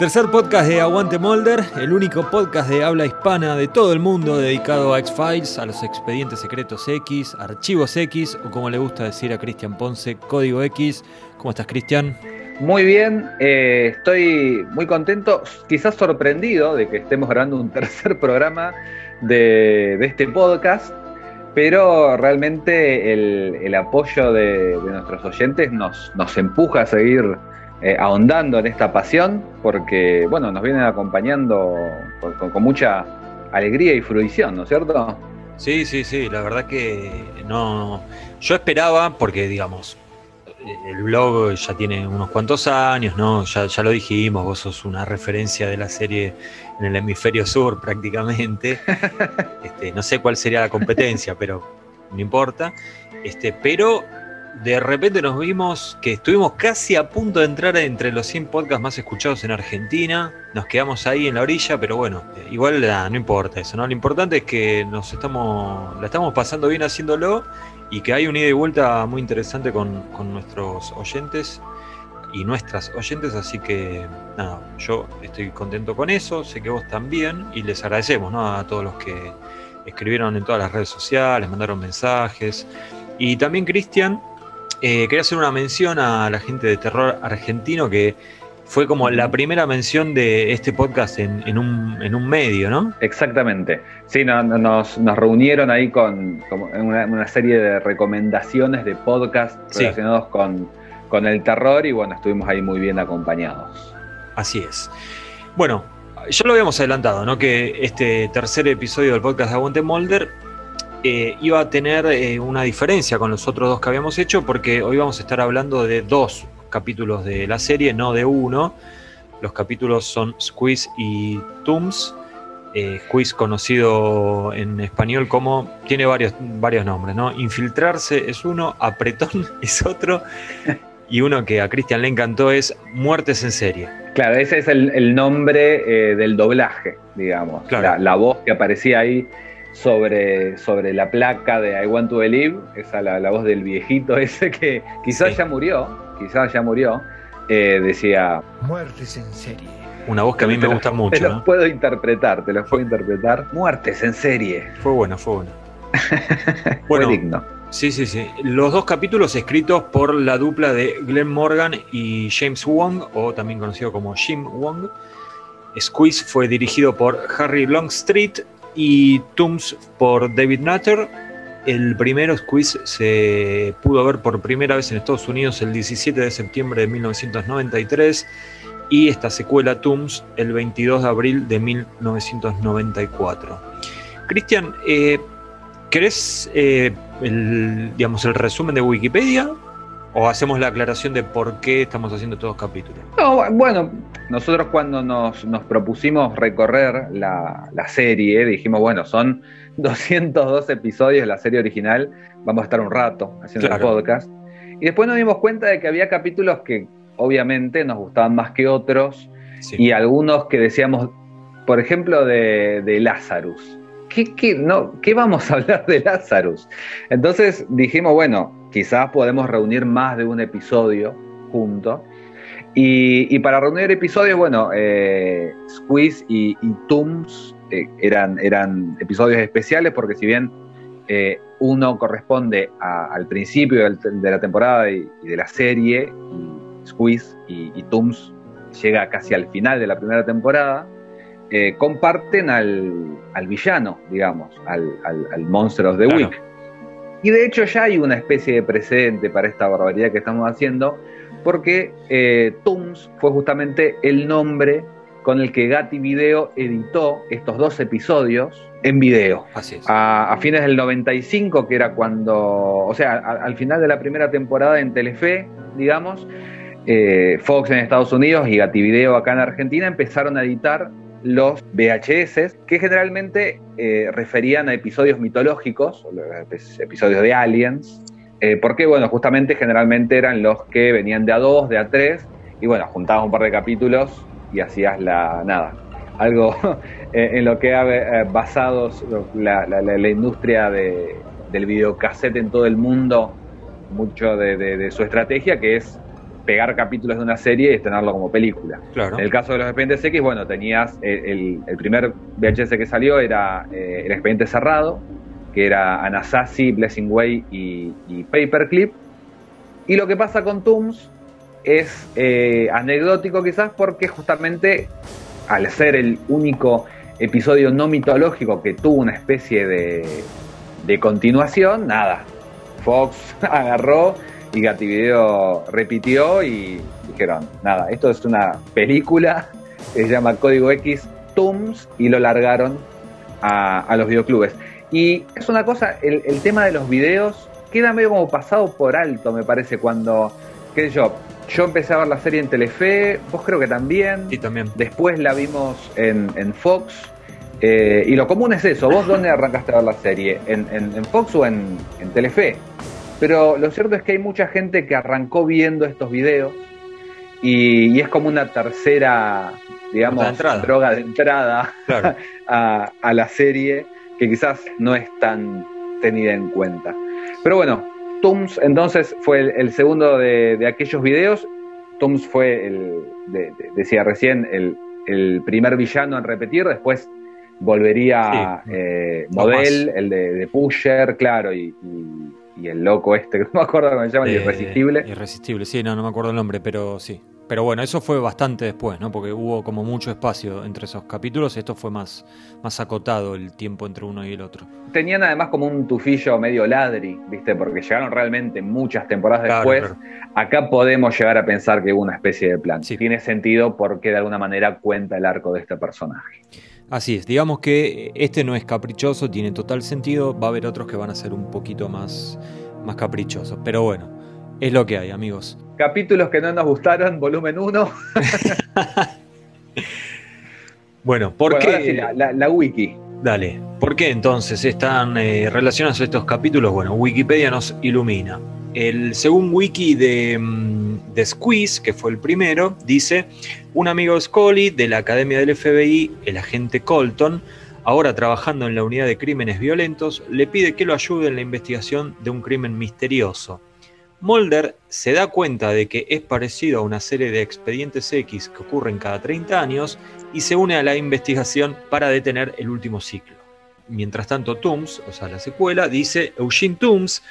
Tercer podcast de Aguante Molder, el único podcast de habla hispana de todo el mundo dedicado a X-Files, a los expedientes secretos X, archivos X, o como le gusta decir a Cristian Ponce, código X. ¿Cómo estás, Cristian? Muy bien, eh, estoy muy contento, quizás sorprendido de que estemos grabando un tercer programa de, este podcast, pero realmente el, apoyo de, nuestros oyentes nos, nos empuja a seguir eh, ahondando en esta pasión, porque bueno, nos vienen acompañando con, mucha alegría y fruición, ¿no es cierto? Sí, sí, sí, la verdad que no. Yo esperaba, porque digamos, el blog ya tiene unos cuantos años, ¿no? Ya, ya lo dijimos, vos sos una referencia de la serie en el hemisferio sur prácticamente. Este, no sé cuál sería la competencia, pero no importa. Este, pero de repente nos vimos que estuvimos casi a punto de entrar entre los 100 podcasts más escuchados en Argentina. Nos quedamos ahí en la orilla, pero bueno, igual no importa eso, ¿no? Lo importante es que nos estamos, la estamos pasando bien haciéndolo y que hay un ida y vuelta muy interesante con, nuestros oyentes y nuestras oyentes, así que nada, yo estoy contento con eso, sé que vos también y les agradecemos a todos los que escribieron en todas las redes sociales, mandaron mensajes. Y también Cristian, eh, quería hacer una mención a la gente de terror argentino que fue como la primera mención de este podcast en, un, medio, ¿no? Exactamente. Sí, nos, reunieron ahí con, una, serie de recomendaciones de podcast relacionados con, con el terror y bueno, estuvimos ahí muy bien acompañados. Así es. Bueno, ya lo habíamos adelantado, ¿no? Que este tercer episodio del podcast de Aguante Molder eh, iba a tener eh, una diferencia con los otros dos que habíamos hecho, porque hoy vamos a estar hablando de dos capítulos de la serie, no de uno. Los capítulos son Squeeze y Tooms. Eh, Squeeze conocido en español como, tiene varios, varios nombres, ¿no? Infiltrarse es uno, Apretón es otro, y uno que a Cristian le encantó es Muertes en serie. Claro, ese es el, nombre del doblaje, digamos. la, voz que aparecía ahí sobre, sobre la placa de I Want to Believe, esa la, la voz del viejito ese que quizás ya murió, quizás ya murió, eh, decía... Muertes en serie. Una voz que a mí me gusta mucho. Te los puedo interpretar, te los puedo interpretar. Muertes en serie. Fue bueno, fue bueno. bueno fue digno. Sí, sí, sí. Los dos capítulos escritos por la dupla de Glenn Morgan y James Wong, o también conocido como Jim Wong. Squeeze fue dirigido por Harry Longstreet y Tooms por David Nutter. El primero, Squeeze, se pudo ver por primera vez en Estados Unidos el 17 de septiembre de 1993 y esta secuela, Tooms, el 22 de abril de 1994. Cristian, eh, ¿querés eh, el, digamos, el resumen de Wikipedia ¿O hacemos la aclaración de por qué estamos haciendo todos los capítulos? No, bueno, nosotros cuando nos, propusimos recorrer la, serie, dijimos, bueno, son 202 episodios de la serie original, vamos a estar un rato haciendo el podcast. Y después nos dimos cuenta de que había capítulos que obviamente nos gustaban más que otros y algunos que decíamos, por ejemplo, de, de Lazarus. ¿Qué, qué, no, ¿Qué vamos a hablar de Lazarus? Entonces dijimos, bueno, quizás podemos reunir más de un episodio juntos. Y, para reunir episodios, bueno, eh, Squeeze y, y Tooms eh, eran, eran episodios especiales porque si bien eh, uno corresponde al principio de la temporada y, de la serie, y Squeeze y, y, Tooms llega casi al final de la primera temporada, eh, comparten al, villano, digamos, al, al, al Monster of the Week. Y de hecho ya hay una especie de precedente para esta barbaridad que estamos haciendo, porque eh, Tooms fue justamente el nombre con el que Gatti Video editó estos dos episodios en video. Así es. A, fines del 95, que era cuando, o sea, al final de la primera temporada en Telefe, digamos, eh, Fox en Estados Unidos y Gatti Video acá en Argentina empezaron a editar los VHS, que generalmente eh, referían a episodios mitológicos, episodios de aliens, eh, porque, bueno, justamente generalmente eran los que venían de a dos, de a tres, y bueno, juntabas un par de capítulos y hacías la nada. Algo eh, en lo que ha basado la, la, industria del videocassette en todo el mundo, mucho de, su estrategia, que es pegar capítulos de una serie y tenerlo como película. Claro. En el caso de los expedientes X, bueno, tenías el, primer VHS que salió era eh, el expediente cerrado, que era Anasazi, Blessing Way y, Paperclip. Y lo que pasa con Tooms es eh, anecdótico quizás porque justamente al ser el único episodio no mitológico que tuvo una especie de, de continuación, nada. Fox agarró y Gativideo repitió y dijeron, nada, esto es una película se llama Código X Tooms y lo largaron a, los videoclubes. Y es una cosa, el, tema de los videos queda medio como pasado por alto, me parece, cuando, qué sé yo, yo empecé a ver la serie en Telefe, vos creo que también. Sí, también. Después la vimos en, Fox. Eh, y lo común es eso, ¿vos dónde arrancaste a ver la serie? ¿En, Fox o en, en Telefe? Pero lo cierto es que hay mucha gente que arrancó viendo estos videos y, es como una tercera, digamos, droga de entrada a, la serie que quizás no es tan tenida en cuenta. Pero bueno, Tums entonces fue el, segundo de, aquellos videos. Tums fue, el, decía recién, el, primer villano en repetir, después volvería eh, Model, el de, Pusher, claro, y y el loco este, que no me acuerdo cómo se llama, Irresistible. Irresistible, sí, no, no me acuerdo el nombre, pero sí. Pero bueno, eso fue bastante después, ¿no? Porque hubo como mucho espacio entre esos capítulos, esto fue más, más acotado el tiempo entre uno y el otro. Tenían además como un tufillo medio ladri, ¿viste? Porque llegaron realmente muchas temporadas después. Acá podemos llegar a pensar que hubo una especie de plan. Sí. Tiene sentido porque de alguna manera cuenta el arco de este personaje. Así es, digamos que este no es caprichoso, tiene total sentido, va a haber otros que van a ser un poquito más, más caprichosos, pero bueno, es lo que hay, amigos. Capítulos que no nos gustaron, volumen 1. bueno, ¿por qué? la, wiki. Dale, ¿por qué entonces están eh, relacionados estos capítulos? Bueno, Wikipedia nos ilumina. El, según wiki de, mm, de, Squeeze, que fue el primero, dice, un amigo de Scully de la Academia del FBI, el agente Colton, ahora trabajando en la unidad de crímenes violentos, le pide que lo ayude en la investigación de un crimen misterioso. Mulder se da cuenta de que es parecido a una serie de expedientes X que ocurren cada 30 años y se une a la investigación para detener el último ciclo. Mientras tanto, Tooms, o sea, la secuela, dice Eugene Tooms,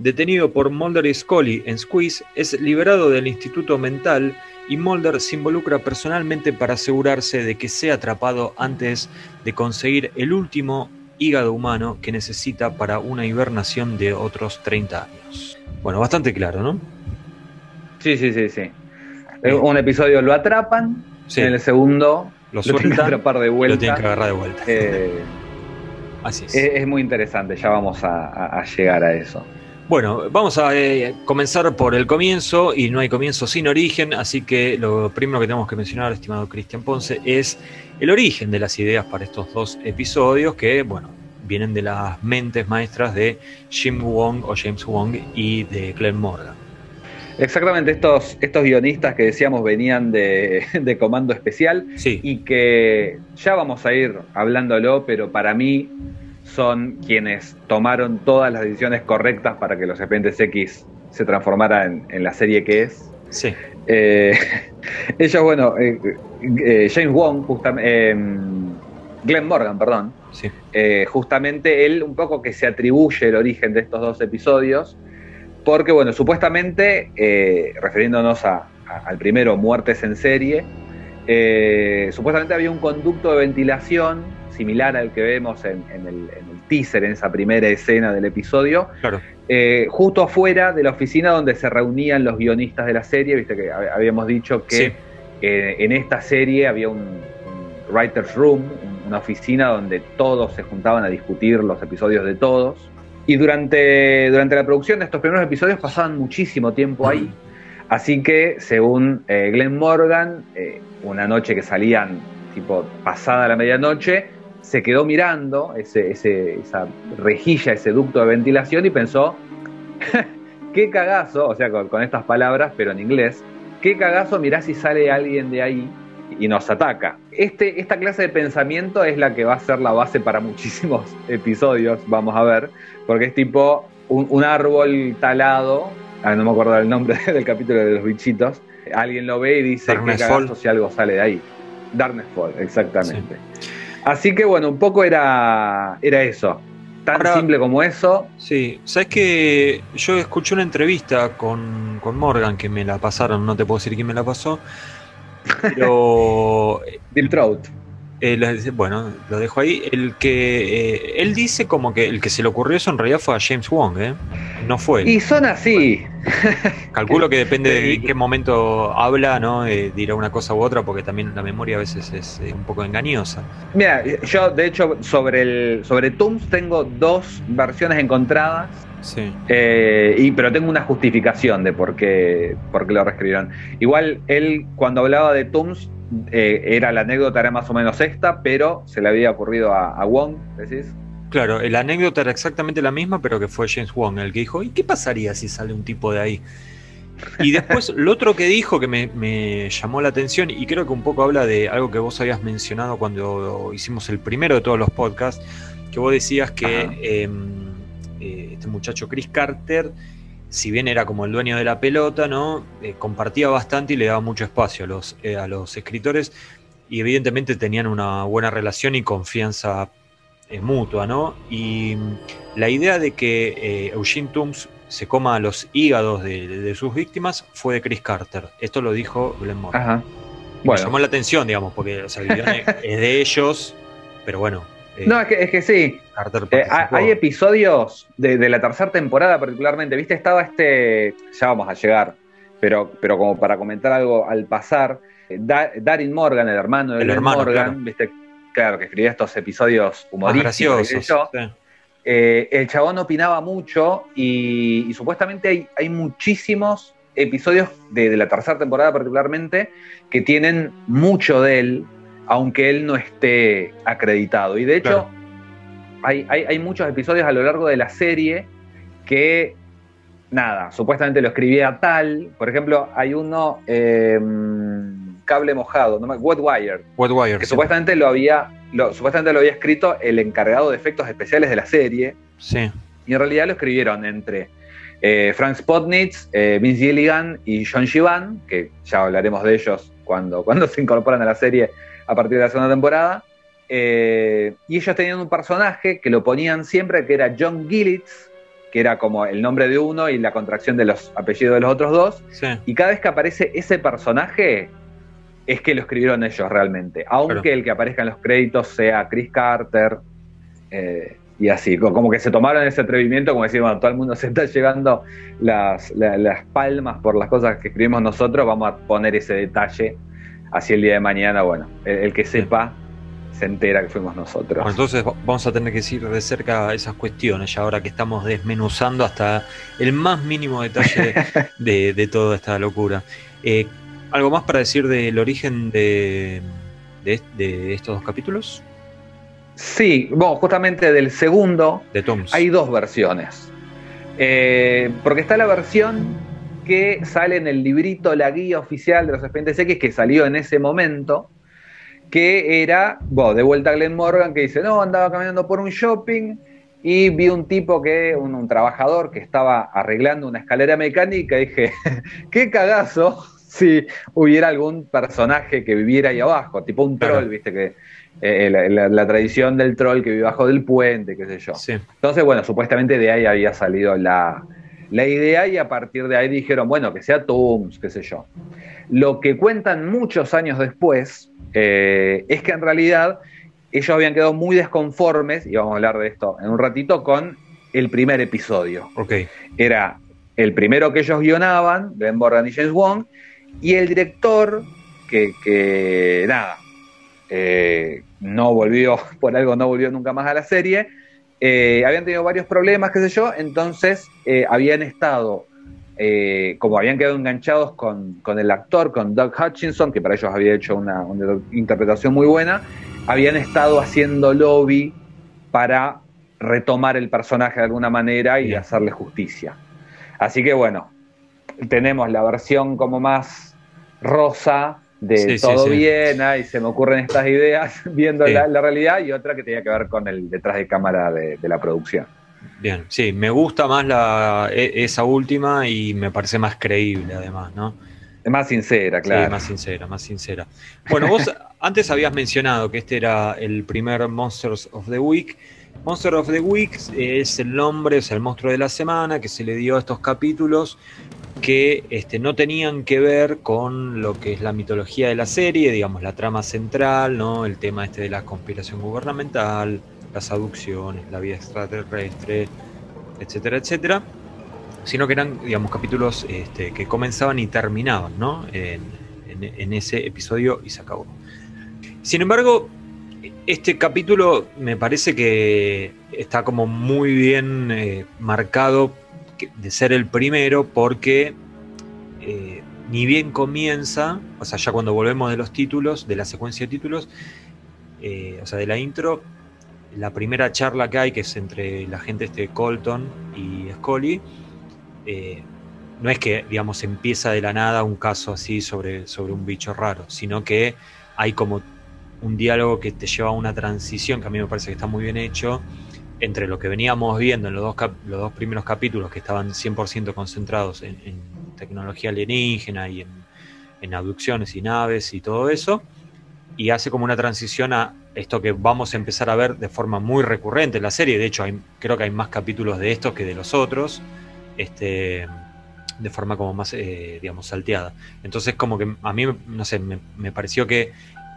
detenido por Mulder y Scully en Squeeze, es liberado del instituto mental y Mulder se involucra personalmente para asegurarse de que sea atrapado antes de conseguir el último hígado humano que necesita para una hibernación de otros 30 años. Bueno, bastante claro, ¿no? Sí, sí, sí, sí. Un episodio lo atrapan, en el segundo lo, sueltan, que atrapar de vuelta. Lo tienen que agarrar de vuelta. Eh, Así es. es. muy interesante, ya vamos a llegar a eso. Bueno, vamos a eh, comenzar por el comienzo y no hay comienzo sin origen, así que lo primero que tenemos que mencionar, estimado Cristian Ponce, es el origen de las ideas para estos dos episodios que, bueno, vienen de las mentes maestras de Jim Wong o James Wong y de Glenn Morgan. Exactamente, estos, estos guionistas que decíamos venían de, de Comando Especial y que ya vamos a ir hablándolo, pero para mí son quienes tomaron todas las decisiones correctas para que los Expedientes X se transformara en, la serie que es. Sí. Eh, ellos, bueno, eh, eh, James Wong, justamente, Glenn Morgan, perdón, sí. justamente él un poco que se atribuye el origen de estos dos episodios, porque, bueno, supuestamente, refiriéndonos al primero, Muertes en serie, supuestamente había un conducto de ventilación similar al que vemos en, el, teaser, en esa primera escena del episodio, eh, justo afuera de la oficina donde se reunían los guionistas de la serie, viste que habíamos dicho que eh, en esta serie había un, writer's room, una oficina donde todos se juntaban a discutir los episodios de todos. Y durante, durante la producción de estos primeros episodios pasaban muchísimo tiempo ahí. Así que, según eh, Glenn Morgan, una noche que salían tipo pasada la medianoche, se quedó mirando ese, esa rejilla, ese ducto de ventilación y pensó, qué cagazo, o sea, con, estas palabras, pero en inglés, qué cagazo, mirá si sale alguien de ahí y nos ataca. Este, esta clase de pensamiento es la que va a ser la base para muchísimos episodios, vamos a ver, porque es tipo un, árbol talado ah, no me acuerdo el nombre del capítulo de los bichitos, alguien lo ve y dice que cagazo si algo sale de ahí. Darkness Fall, exactamente. Así que bueno, un poco era, era eso. Tan simple como eso. Sí, sabes que yo escuché una entrevista con, con Morgan que me la pasaron, no te puedo decir quién me la pasó, pero. Bill Trout. Eh, bueno, lo dejo ahí. El que eh, él dice como que el que se le ocurrió eso en realidad fue a James Wong, ¿eh? No fue. Y son así. Calculo que depende de qué momento habla, ¿no? dirá una cosa u otra, porque también la memoria a veces es un poco engañosa. Mira, yo de hecho sobre el sobre Tooms tengo dos versiones encontradas. Sí. y, pero tengo una justificación de por qué, por qué lo reescribieron. Igual él cuando hablaba de Tooms eh, era la anécdota era más o menos esta, pero se le había ocurrido a, Wong, decís. Claro, la anécdota era exactamente la misma, pero que fue James Wong el que dijo, ¿y qué pasaría si sale un tipo de ahí? Y después lo otro que dijo que me, llamó la atención y creo que un poco habla de algo que vos habías mencionado cuando hicimos el primero de todos los podcasts, que vos decías que em, eh, este muchacho Chris Carter si bien era como el dueño de la pelota, ¿no? Eh, compartía bastante y le daba mucho espacio a los, eh, a los escritores y evidentemente tenían una buena relación y confianza eh, mutua, ¿no? Y mm, la idea de que Eugene Toombs se coma los hígados de, sus víctimas fue de Chris Carter. Esto lo dijo Glenn Moore. Ajá. Me llamó la atención, digamos, porque es de ellos, pero bueno, eh, no, es que, es que sí. Eh, hay episodios de, la tercera temporada particularmente, ¿viste? Estaba este, ya vamos a llegar, pero, pero como para comentar algo al pasar, eh, Darin Morgan, el hermano de el Morgan, claro. ¿viste? Claro, que escribía estos episodios humorísticos. el chabón opinaba mucho y, supuestamente hay, hay muchísimos episodios de, la tercera temporada particularmente que tienen mucho de él aunque él no esté acreditado. Y de hecho, hay, muchos episodios a lo largo de la serie que, nada, supuestamente lo escribía tal. Por ejemplo, hay uno, em, Cable Mojado, ¿no? Wet Wire. Wet Wire. Que supuestamente lo había. supuestamente lo había escrito el encargado de efectos especiales de la serie. Sí. Y en realidad lo escribieron entre eh, Frank Spotnitz, eh, Vince Gilligan y John Shivan, que ya hablaremos de ellos cuando, cuando se incorporan a la serie a partir de la segunda temporada. Eh, y ellos tenían un personaje que lo ponían siempre, que era John Gillitz, que era como el nombre de uno y la contracción de los apellidos de los otros dos. Y cada vez que aparece ese personaje, es que lo escribieron ellos realmente. Aunque el que aparezca en los créditos sea Chris Carter. Eh, y así, como que se tomaron ese atrevimiento, como decir, bueno, todo el mundo se está llevando las, las palmas por las cosas que escribimos nosotros, vamos a poner ese detalle así el día de mañana, bueno, el, que sepa se entera que fuimos nosotros. entonces vamos a tener que seguir de cerca esas cuestiones, ya ahora que estamos desmenuzando hasta el más mínimo detalle de, toda esta locura. Eh, ¿Algo más para decir del origen de, de, estos dos capítulos? Sí, bueno, justamente del segundo de Toms. hay dos versiones. Eh, porque está la versión que sale en el librito, la guía oficial de los expedientes X, que salió en ese momento, que era, bueno, de vuelta a Glenn Morgan, que dice, no, andaba caminando por un shopping y vi un tipo que, un, trabajador que estaba arreglando una escalera mecánica y dije, qué cagazo si hubiera algún personaje que viviera ahí abajo, tipo un troll, viste que eh, la, tradición del troll que vive abajo del puente, qué sé yo. Entonces, bueno, supuestamente de ahí había salido la, la idea y a partir de ahí dijeron, bueno, que sea Tooms, qué sé yo. Lo que cuentan muchos años después eh, es que en realidad ellos habían quedado muy desconformes, y vamos a hablar de esto en un ratito, con el primer episodio. Okay. Era el primero que ellos guionaban, Ben Morgan y James Wong, y el director, que, nada, eh, no volvió, por algo no volvió nunca más a la serie, eh, habían tenido varios problemas, qué sé yo, entonces eh, habían estado, eh, como habían quedado enganchados con, el actor, con Doug Hutchinson, que para ellos había hecho una, interpretación muy buena, habían estado haciendo lobby para retomar el personaje de alguna manera y hacerle justicia. Así que bueno, tenemos la versión como más rosa de todo bien, y se me ocurren estas ideas viendo la, realidad, y otra que tenía que ver con el detrás de cámara de, la producción. Bien, sí, me gusta más la, e, esa última y me parece más creíble además, ¿no? Más sincera, claro. Sí, más sincera, más sincera. Bueno, vos antes habías mencionado que este era el primer Monsters of the Week. Monster of the Week es el nombre, es el monstruo de la semana que se le dio a estos capítulos que este, no tenían que ver con lo que es la mitología de la serie, digamos, la trama central, ¿no? El tema este de la conspiración gubernamental, las aducciones, la vida extraterrestre, etcétera, etcétera, sino que eran, digamos, capítulos este, que comenzaban y terminaban, ¿no? En, ese episodio y se acabó. Sin embargo, este capítulo me parece que está como muy bien eh, marcado de ser el primero porque eh, ni bien comienza, o sea, ya cuando volvemos de los títulos, de la secuencia de títulos, eh, o sea, de la intro, la primera charla que hay, que es entre la gente este Colton y Scully, eh, no es que, digamos, empieza de la nada un caso así sobre, sobre un bicho raro, sino que hay como un diálogo que te lleva a una transición que a mí me parece que está muy bien hecho entre lo que veníamos viendo en los dos, los dos primeros capítulos que estaban 100% concentrados en, tecnología alienígena y en, abducciones y naves y todo eso, y hace como una transición a esto que vamos a empezar a ver de forma muy recurrente en la serie. De hecho, creo que hay más capítulos de estos que de los otros, este, de forma como más, eh, digamos, salteada. Entonces, como que a mí, no sé, me, pareció que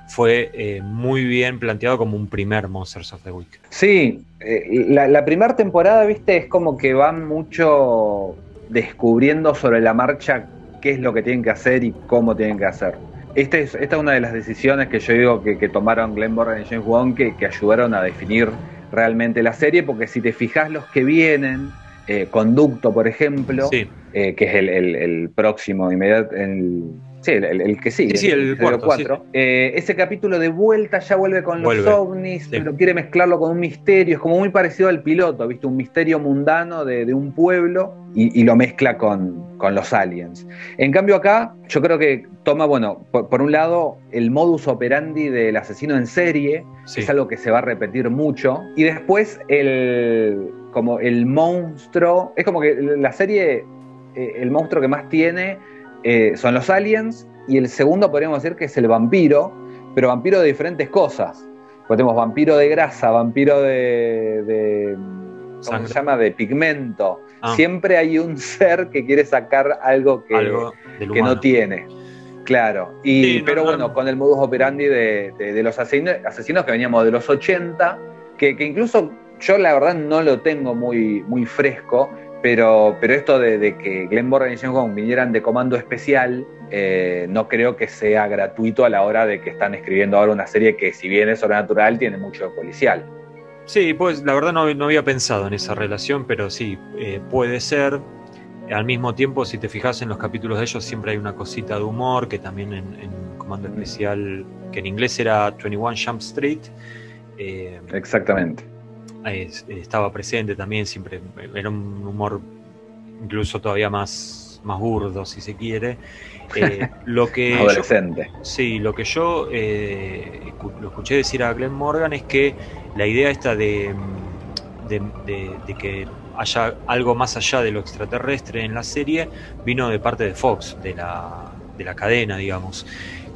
fue eh, muy bien planteado como un primer Monsters of the Week. Sí, eh, la, la primera temporada, viste, es como que van mucho descubriendo sobre la marcha qué es lo que tienen que hacer y cómo tienen que hacer. Este esta es, una de las decisiones que yo digo que, tomaron Glenn Borgan y James Wan que, ayudaron a definir realmente la serie, porque si te fijas los que vienen, eh, Conducto, por ejemplo, eh, que es el, el, próximo inmediato, el, Sí, el, que sigue. Sí, el, cuarto, eh, ese capítulo de vuelta ya vuelve con los ovnis, pero quiere mezclarlo con un misterio. Es como muy parecido al piloto, ¿viste? Un misterio mundano de, un pueblo y, lo mezcla con, los aliens. En cambio, acá yo creo que toma, bueno, por, un lado, el modus operandi del asesino en serie, es algo que se va a repetir mucho. Y después, el como el monstruo. Es como que la serie, eh, el monstruo que más tiene eh, son los aliens, y el segundo podríamos decir que es el vampiro, pero vampiro de diferentes cosas. Porque tenemos vampiro de grasa, vampiro de, ¿cómo se llama? De pigmento. Ah. Siempre hay un ser que quiere sacar algo que, que no tiene. Claro, y, pero bueno, con el modus operandi de, los asesinos, que veníamos de los 80, que, que, incluso yo la verdad no lo tengo muy, muy fresco, pero, pero esto de, que Glenn Morgan y James Wong vinieran de comando especial, eh, no creo que sea gratuito a la hora de que están escribiendo ahora una serie que, si bien es sobrenatural, tiene mucho de policial. Sí, pues la verdad no, no había pensado en esa relación, pero sí, eh, puede ser. Al mismo tiempo, si te fijas en los capítulos de ellos, siempre hay una cosita de humor, que también en, Comando Especial, que en inglés era 21 Jump Street. Eh, Exactamente estaba presente también, siempre era un humor incluso todavía más, más burdo, si se quiere. Eh, lo que Adolescente. sí, lo que yo eh, lo escuché decir a Glenn Morgan es que la idea esta de, de, que haya algo más allá de lo extraterrestre en la serie vino de parte de Fox, de la, de la cadena, digamos.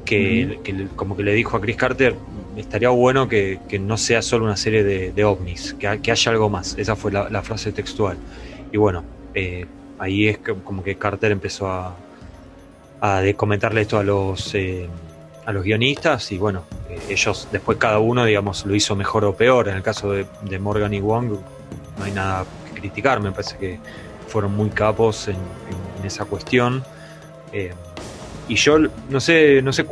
Que, que, como que le dijo a Chris Carter, estaría bueno que, no sea solo una serie de, ovnis, que, haya algo más. Esa fue la, frase textual. Y bueno, eh, ahí es como que Carter empezó a, a comentarle esto a los, eh, a los guionistas y bueno, eh, ellos después cada uno, digamos, lo hizo mejor o peor. En el caso de, Morgan y Wong no hay nada que criticar, me parece que fueron muy capos en, esa cuestión. Y yo no sé, no sé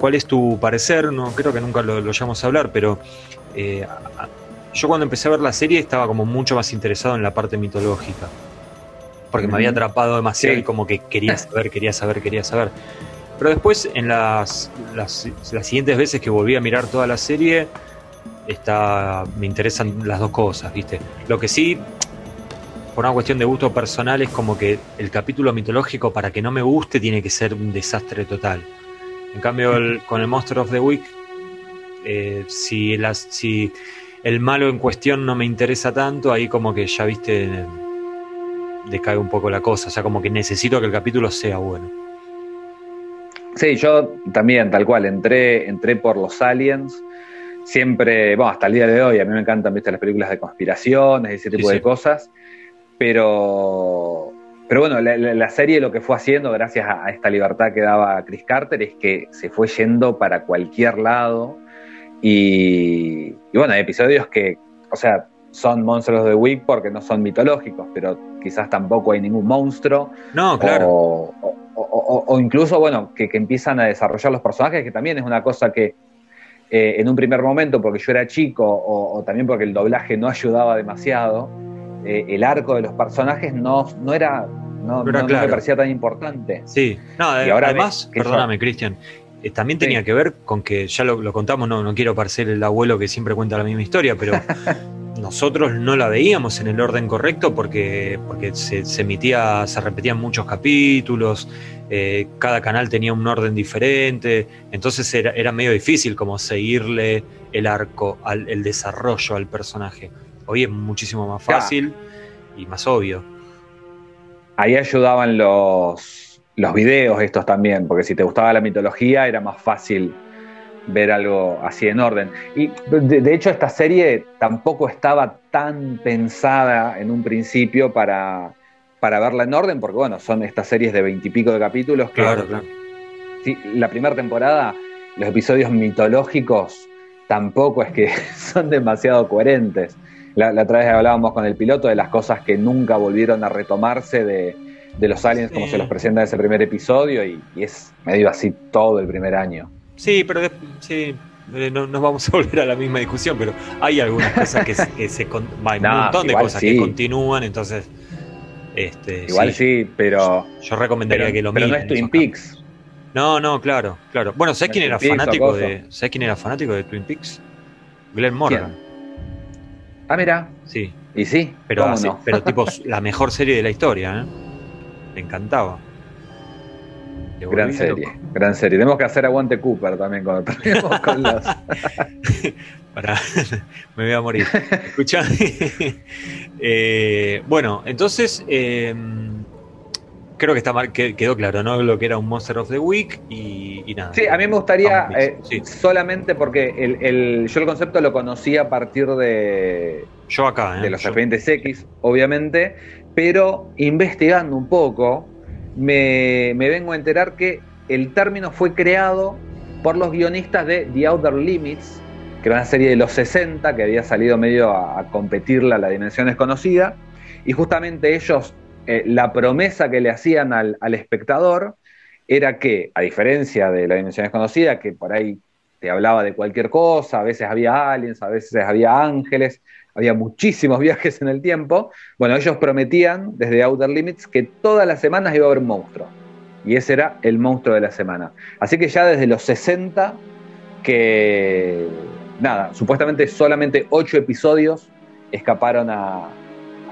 ¿Cuál es tu parecer? No creo que nunca lo, lo a hablar, pero eh, yo cuando empecé a ver la serie estaba como mucho más interesado en la parte mitológica. Porque me había atrapado demasiado y como que quería saber, quería saber, quería saber. Pero después, en las, las, siguientes veces que volví a mirar toda la serie, está, me interesan las dos cosas, ¿viste? Lo que sí, por una cuestión de gusto personal, es como que el capítulo mitológico, para que no me guste, tiene que ser un desastre total. En cambio, con el Monster of the Week, eh, si, las, si el malo en cuestión no me interesa tanto, ahí como que ya viste, decae un poco la cosa, o sea, como que necesito que el capítulo sea bueno. Sí, yo también, tal cual, entré, entré por los aliens, siempre, bueno, hasta el día de hoy, a mí me encantan, viste, las películas de conspiraciones, ese tipo de cosas, pero, pero bueno, la, serie lo que fue haciendo, gracias a, esta libertad que daba Chris Carter, es que se fue yendo para cualquier lado, y, bueno, hay episodios que, o sea, son monstruos de Week porque no son mitológicos, pero quizás tampoco hay ningún monstruo. No, claro. O, incluso, bueno, que, empiezan a desarrollar los personajes, que también es una cosa que eh, en un primer momento, porque yo era chico, o, también porque el doblaje no ayudaba demasiado, eh, el arco de los personajes no, no era. No, me parecía tan importante. Sí, no, y ahora además, perdóname, Cristian, eh, también tenía que ver con que, ya lo, contamos, no, no quiero parecer el abuelo que siempre cuenta la misma historia, pero nosotros no la veíamos en el orden correcto porque, porque se, emitía, se repetían muchos capítulos, eh, cada canal tenía un orden diferente, entonces era, era medio difícil como seguirle el arco, al, el desarrollo al personaje. Hoy es muchísimo más fácil y más obvio. Ahí ayudaban los, los videos estos también, porque si te gustaba la mitología era más fácil ver algo así en orden. Y de, hecho esta serie tampoco estaba tan pensada en un principio para, para verla en orden, porque bueno, son estas series de veintipico de capítulos. claro, claro. Sí, la primera temporada, los episodios mitológicos tampoco es que son demasiado coherentes. La, otra vez hablábamos con el piloto de las cosas que nunca volvieron a retomarse de, los aliens como se los presenta en ese primer episodio y, y es medio así todo el primer año. Sí, pero sí, eh, no nos vamos a volver a la misma discusión, pero hay algunas cosas que, se, hay un montón de cosas que continúan, entonces este, igual sí, pero yo recomendaría que lo Pero no es Twin Peaks. No, no, claro, claro. Bueno, ¿sabes quién era fanático de ¿sabes quién era fanático de Twin Peaks? Glenn Morgan. Ah, mira. Sí. Y sí, pero pero tipo la mejor serie de la historia, ¿eh? Me encantaba. Gran serie, gran serie. Tenemos que hacer aguante Cooper también cuando terminemos con los. Para, me voy a morir. Escuchá. Eh, bueno, entonces. Eh, creo que está mal, quedó claro, ¿no? Lo que era un Monster of the Week y, nada. Sí, a mí me gustaría, eh, solamente porque el, yo el concepto lo conocí a partir de. Yo acá, De los serpientes X, obviamente, pero investigando un poco, me, vengo a enterar que el término fue creado por los guionistas de The Outer Limits, que era una serie de los 60 que había salido medio a, competirla a la dimensión desconocida, y justamente ellos, eh, la promesa que le hacían al, espectador era que, a diferencia de la dimensión desconocida, que por ahí te hablaba de cualquier cosa, a veces había aliens, a veces había ángeles, había muchísimos viajes en el tiempo. Bueno, ellos prometían desde Outer Limits que todas las semanas iba a haber un monstruo. Y ese era el monstruo de la semana. Así que ya desde los 60, que nada, supuestamente solamente ocho episodios escaparon a,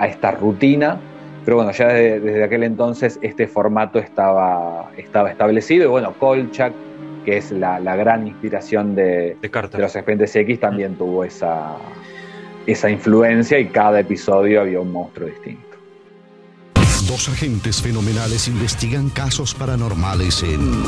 esta rutina. Pero bueno, ya desde, aquel entonces este formato estaba, estaba establecido. Y bueno, Kolchak, que es la, gran inspiración de, de los Expedientes X, también tuvo esa, esa influencia y cada episodio había un monstruo distinto. Dos agentes fenomenales investigan casos paranormales en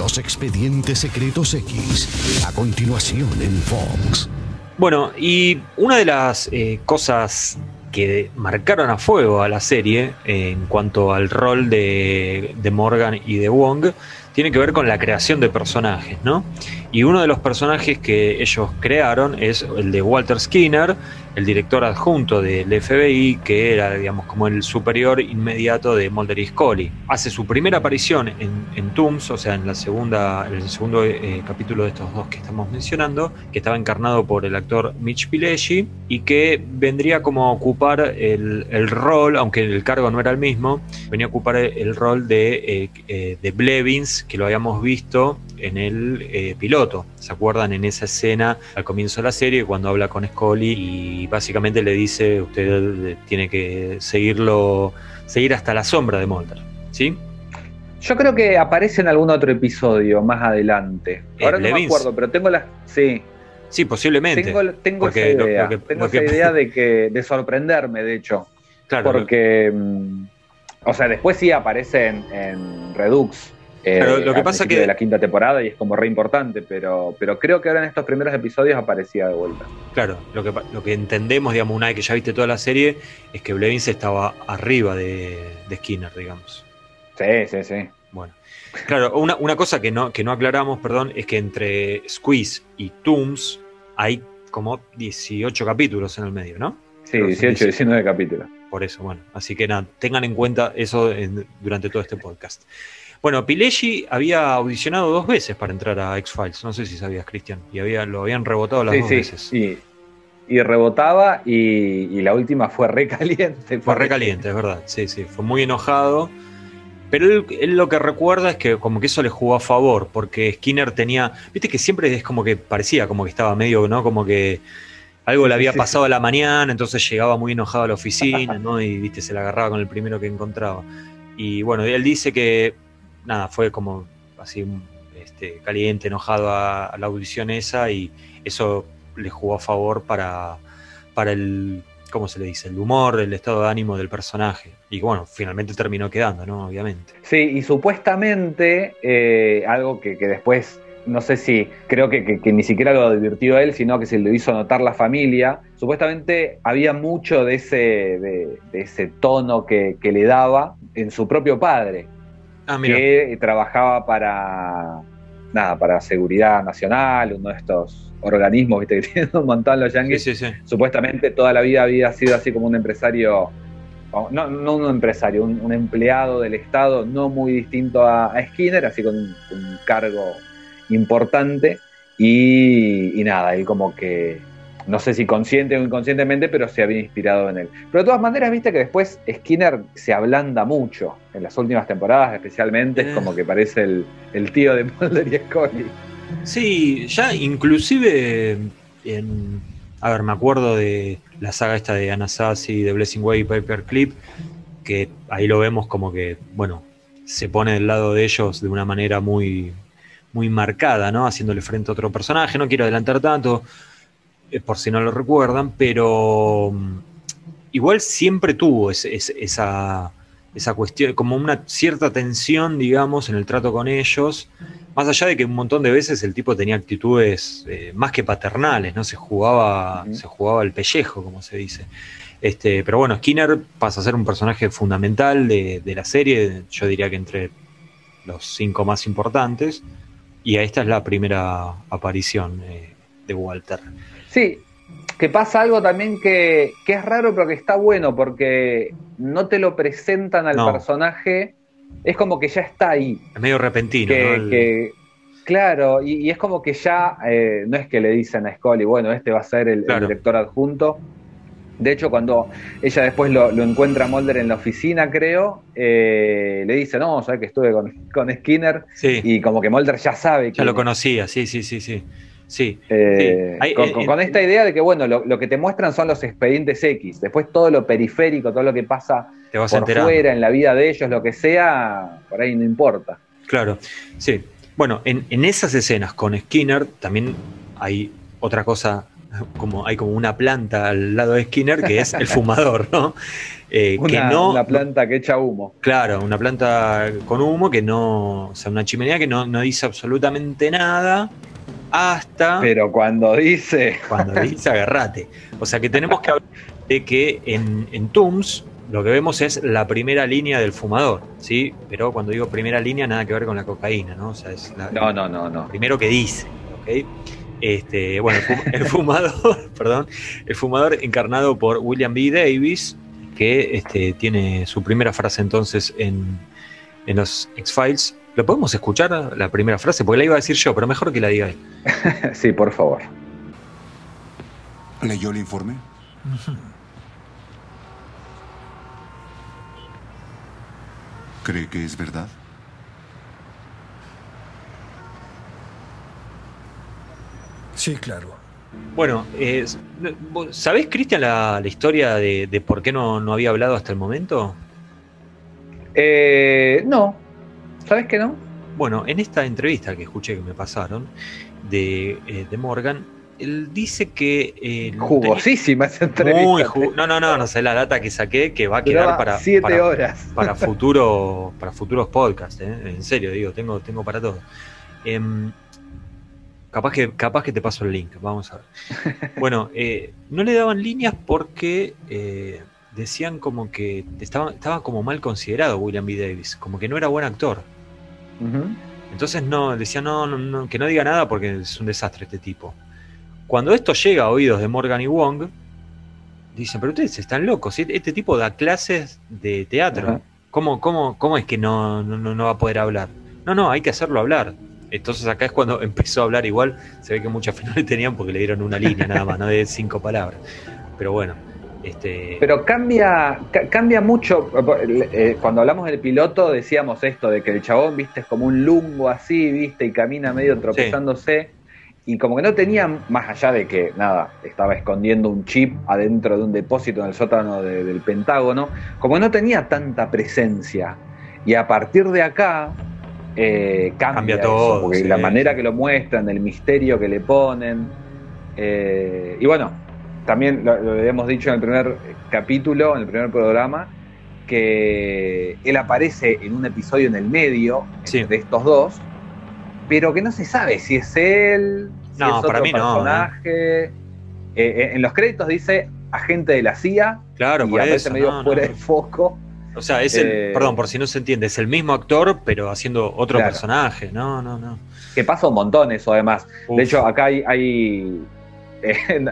Los Expedientes Secretos X, a continuación en Fox. Bueno, y una de las eh, cosas que marcaron a fuego a la serie en cuanto al rol de, de Morgan y de Wong tiene que ver con la creación de personajes, ¿no? Y uno de los personajes que ellos crearon es el de Walter Skinner, el director adjunto del FBI, que era, digamos, como el superior inmediato de Mulder y Scully. Hace su primera aparición en, en o sea, en la segunda, el segundo eh, capítulo de estos dos que estamos mencionando, que estaba encarnado por el actor Mitch Pileggi, y que vendría como a ocupar el, el rol, aunque el cargo no era el mismo, venía a ocupar el, rol de, eh, eh, de Blevins, que lo habíamos visto en el piloto. ¿Se acuerdan en esa escena al comienzo de la serie cuando habla con Scully y básicamente le dice usted tiene que seguirlo, seguir hasta la sombra de Mulder, ¿sí? Yo creo que aparece en algún otro episodio más adelante. Eh, Ahora no me acuerdo, pero tengo la. Sí. Sí, posiblemente. Tengo, esa idea, tengo esa idea de, que, de sorprenderme, de hecho. Claro. Porque, mm, o sea, después sí aparece en Redux pero lo que pasa que de la quinta temporada y es como re importante, pero, pero creo que ahora en estos primeros episodios aparecía de vuelta. Claro, lo que, lo que entendemos, digamos, una vez que ya viste toda la serie, es que Blevins estaba arriba de, Skinner, digamos. Sí, sí, sí. Bueno. Claro, una, una cosa que no, que no aclaramos, perdón, es que entre Squeeze y Tooms hay como 18 capítulos en el medio, ¿no? Sí, 18, 19 capítulos. Por eso, bueno. Así que nada, tengan en cuenta eso durante todo este podcast. Bueno, Pileggi había audicionado dos veces para entrar a X-Files, no sé si sabías, Cristian, y había, lo habían rebotado las dos veces. Sí, y rebotaba y, la última fue recaliente. Fue recaliente, es verdad, sí, sí, fue muy enojado. Pero él, lo que recuerda es que como que eso le jugó a favor, porque Skinner tenía, viste que siempre es como que parecía como que estaba medio, ¿no? Como que algo le había pasado a la mañana, entonces llegaba muy enojado a la oficina, ¿no? Y viste, se la agarraba con el primero que encontraba. Y bueno, él dice que nada, fue como así este, caliente, enojado a, la audición esa y eso le jugó a favor para, para el, ¿cómo se le dice? El humor, el estado de ánimo del personaje. Y bueno, finalmente terminó quedando, ¿no? Obviamente. Sí, y supuestamente eh, algo que, después no sé si creo que, ni siquiera lo advirtió él, sino que se lo hizo notar la familia. Supuestamente había mucho de ese, de, ese tono que, que, le daba en su propio padre. Ah, que trabajaba para nada, para seguridad nacional, uno de estos organismos que tienen un montón los yankees. Supuestamente toda la vida había sido así como un empresario, no, no un empresario, un, empleado del Estado no muy distinto a, Skinner, así con un, cargo importante. Y, y nada, él como que no sé si consciente o inconscientemente, pero se había inspirado en él. Pero de todas maneras, viste que después Skinner se ablanda mucho, en las últimas temporadas especialmente, es como que parece el, tío de Mulder y Scully. Sí, ya inclusive en... A ver, me acuerdo de la saga esta de Anasazi, de Blessing Way y Paperclip, que ahí lo vemos como que, bueno, se pone del lado de ellos de una manera muy, muy marcada, ¿no? Haciéndole frente a otro personaje. No quiero adelantar tanto, eh, por si no lo recuerdan, pero mm, igual siempre tuvo esa, esa cuestión, como una cierta tensión, digamos, en el trato con ellos, más allá de que un montón de veces el tipo tenía actitudes eh, más que paternales, ¿no? Se jugaba, se jugaba el pellejo, como se dice. Este, pero bueno, Skinner pasa a ser un personaje fundamental de, la serie, yo diría que entre los cinco más importantes, y esta es la primera aparición eh, de Walter. Sí, que pasa algo también que, es raro, pero que está bueno, porque no te lo presentan al personaje, es como que ya está ahí. Es medio repentino. Que, claro, y, es como que ya, eh, no es que le dicen a Scully, bueno, este va a ser el, director adjunto. De hecho, cuando ella después lo, encuentra a Mulder en la oficina, creo, eh, le dice, no, sabes que estuve con, Skinner. Y como que Mulder ya sabe. Ya lo conocía, sí, sí, sí, sí. Sí. Eh, eh, con, esta idea de que, bueno, lo, que te muestran son los expedientes X. Después todo lo periférico, todo lo que pasa por fuera, en la vida de ellos, lo que sea, por ahí no importa. Claro, sí. Bueno, en, esas escenas con Skinner también hay otra cosa, como hay como una planta al lado de Skinner que es el fumador, ¿no? Eh, una, que no, una planta que echa humo. Claro, una planta con humo que no, o sea, una chimenea que no, no dice absolutamente nada hasta. Pero cuando dice. Cuando dice, agarrate. O sea que tenemos que hablar de que en, en Tooms lo que vemos es la primera línea del fumador, ¿sí? Pero cuando digo primera línea, nada que ver con la cocaína, ¿no? O sea, es no, no, no, no. Primero que dice, ¿ok? Este, bueno, el fumador, perdón, el fumador encarnado por William B. Davis, que este, tiene su primera frase entonces en, en los X-Files, ¿Lo podemos escuchar la primera frase? Porque la iba a decir yo, pero mejor que la diga él. sí, por favor. ¿Leyó el informe? ¿Cree que es verdad? Sí, claro. Bueno, eh, ¿sabés, Cristian, la, historia de, por qué no, no, había hablado hasta el momento? Eh, no, ¿Sabes que no? Bueno, en esta entrevista que escuché que me pasaron de, eh, de Morgan, él dice que. eh, Jugosísima esa entrevista. Muy ju- no, no, no, no sé la data que saqué que va a quedar para, siete para, horas. para futuro, para futuros podcasts, ¿eh? en serio, digo, tengo, tengo para todo. Em, capaz, que, capaz que te paso el link, vamos a ver. Bueno, eh, no le daban líneas porque eh, decían como que estaba, estaba como mal considerado William B. Davis, como que no era buen actor. Entonces no, decía no, no, no, que no diga nada porque es un desastre este tipo. Cuando esto llega a oídos de Morgan y Wong, dicen, pero ustedes están locos, este este tipo da clases de teatro. ¿Cómo, cómo, cómo es que no, no, va a poder hablar? No, no, hay que hacerlo hablar. Entonces acá es cuando empezó a hablar igual, se ve que mucha fe no le tenían porque le dieron una línea nada más, no de cinco palabras. Pero bueno, este... Pero cambia, ca- cambia mucho. eh, cuando hablamos del piloto decíamos esto de que el chabón, viste, es como un lungo así, viste, y camina medio tropezándose. Y como que no tenía, más allá de que, nada, estaba escondiendo un chip adentro de un depósito en el sótano de- del Pentágono, como que no tenía tanta presencia. Y a partir de acá eh, cambia, Cambia eso, todo, porque sí. la manera que lo muestran, el misterio que le ponen. eh, y bueno, también lo, lo habíamos dicho en el primer capítulo, en el primer programa, que él aparece en un episodio en el medio Sí. de estos dos, pero que no se sabe si es él, si No, es otro para mí no, personaje. Eh, eh, en los créditos dice agente de la CIA claro, y por aparece eso. medio no, no. fuera de foco. O sea, es el, Eh, perdón, por si no se entiende, es el mismo actor, pero haciendo otro Claro. personaje. No, no, no. Que pasa un montón eso además. Uf. De hecho, acá hay. hay, eh,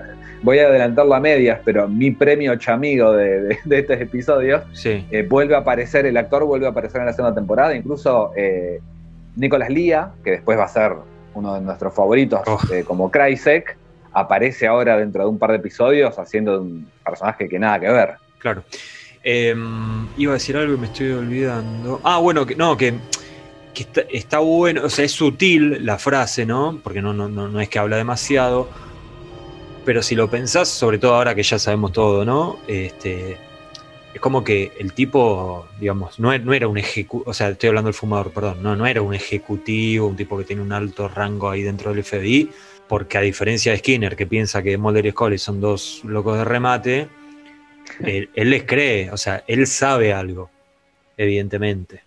voy a adelantar la medias, pero mi premio chamigo de, de- de estos episodios sí. eh, vuelve a aparecer, el actor vuelve a aparecer en la segunda temporada. Incluso eh, Nicolas Lía, que después va a ser uno de nuestros favoritos Oh. eh, como Kreisek, aparece ahora dentro de un par de episodios haciendo un personaje que nada que ver. Claro. Eh, iba a decir algo y me estoy olvidando. Ah, bueno, que no, que, que está, está bueno, o sea, es sutil la frase, ¿no? Porque no, no, no, no es que habla demasiado. Pero si lo pensás, sobre todo ahora que ya sabemos todo, ¿no? Este, es como que el tipo, digamos, no, e- no era un ejecutivo, o sea, estoy hablando del fumador, perdón, no, no era un ejecutivo, un tipo que tiene un alto rango ahí dentro del FBI, porque a diferencia de Skinner, que piensa que Mulder y Scully son dos locos de remate, él, él les cree, o sea, él sabe algo, evidentemente.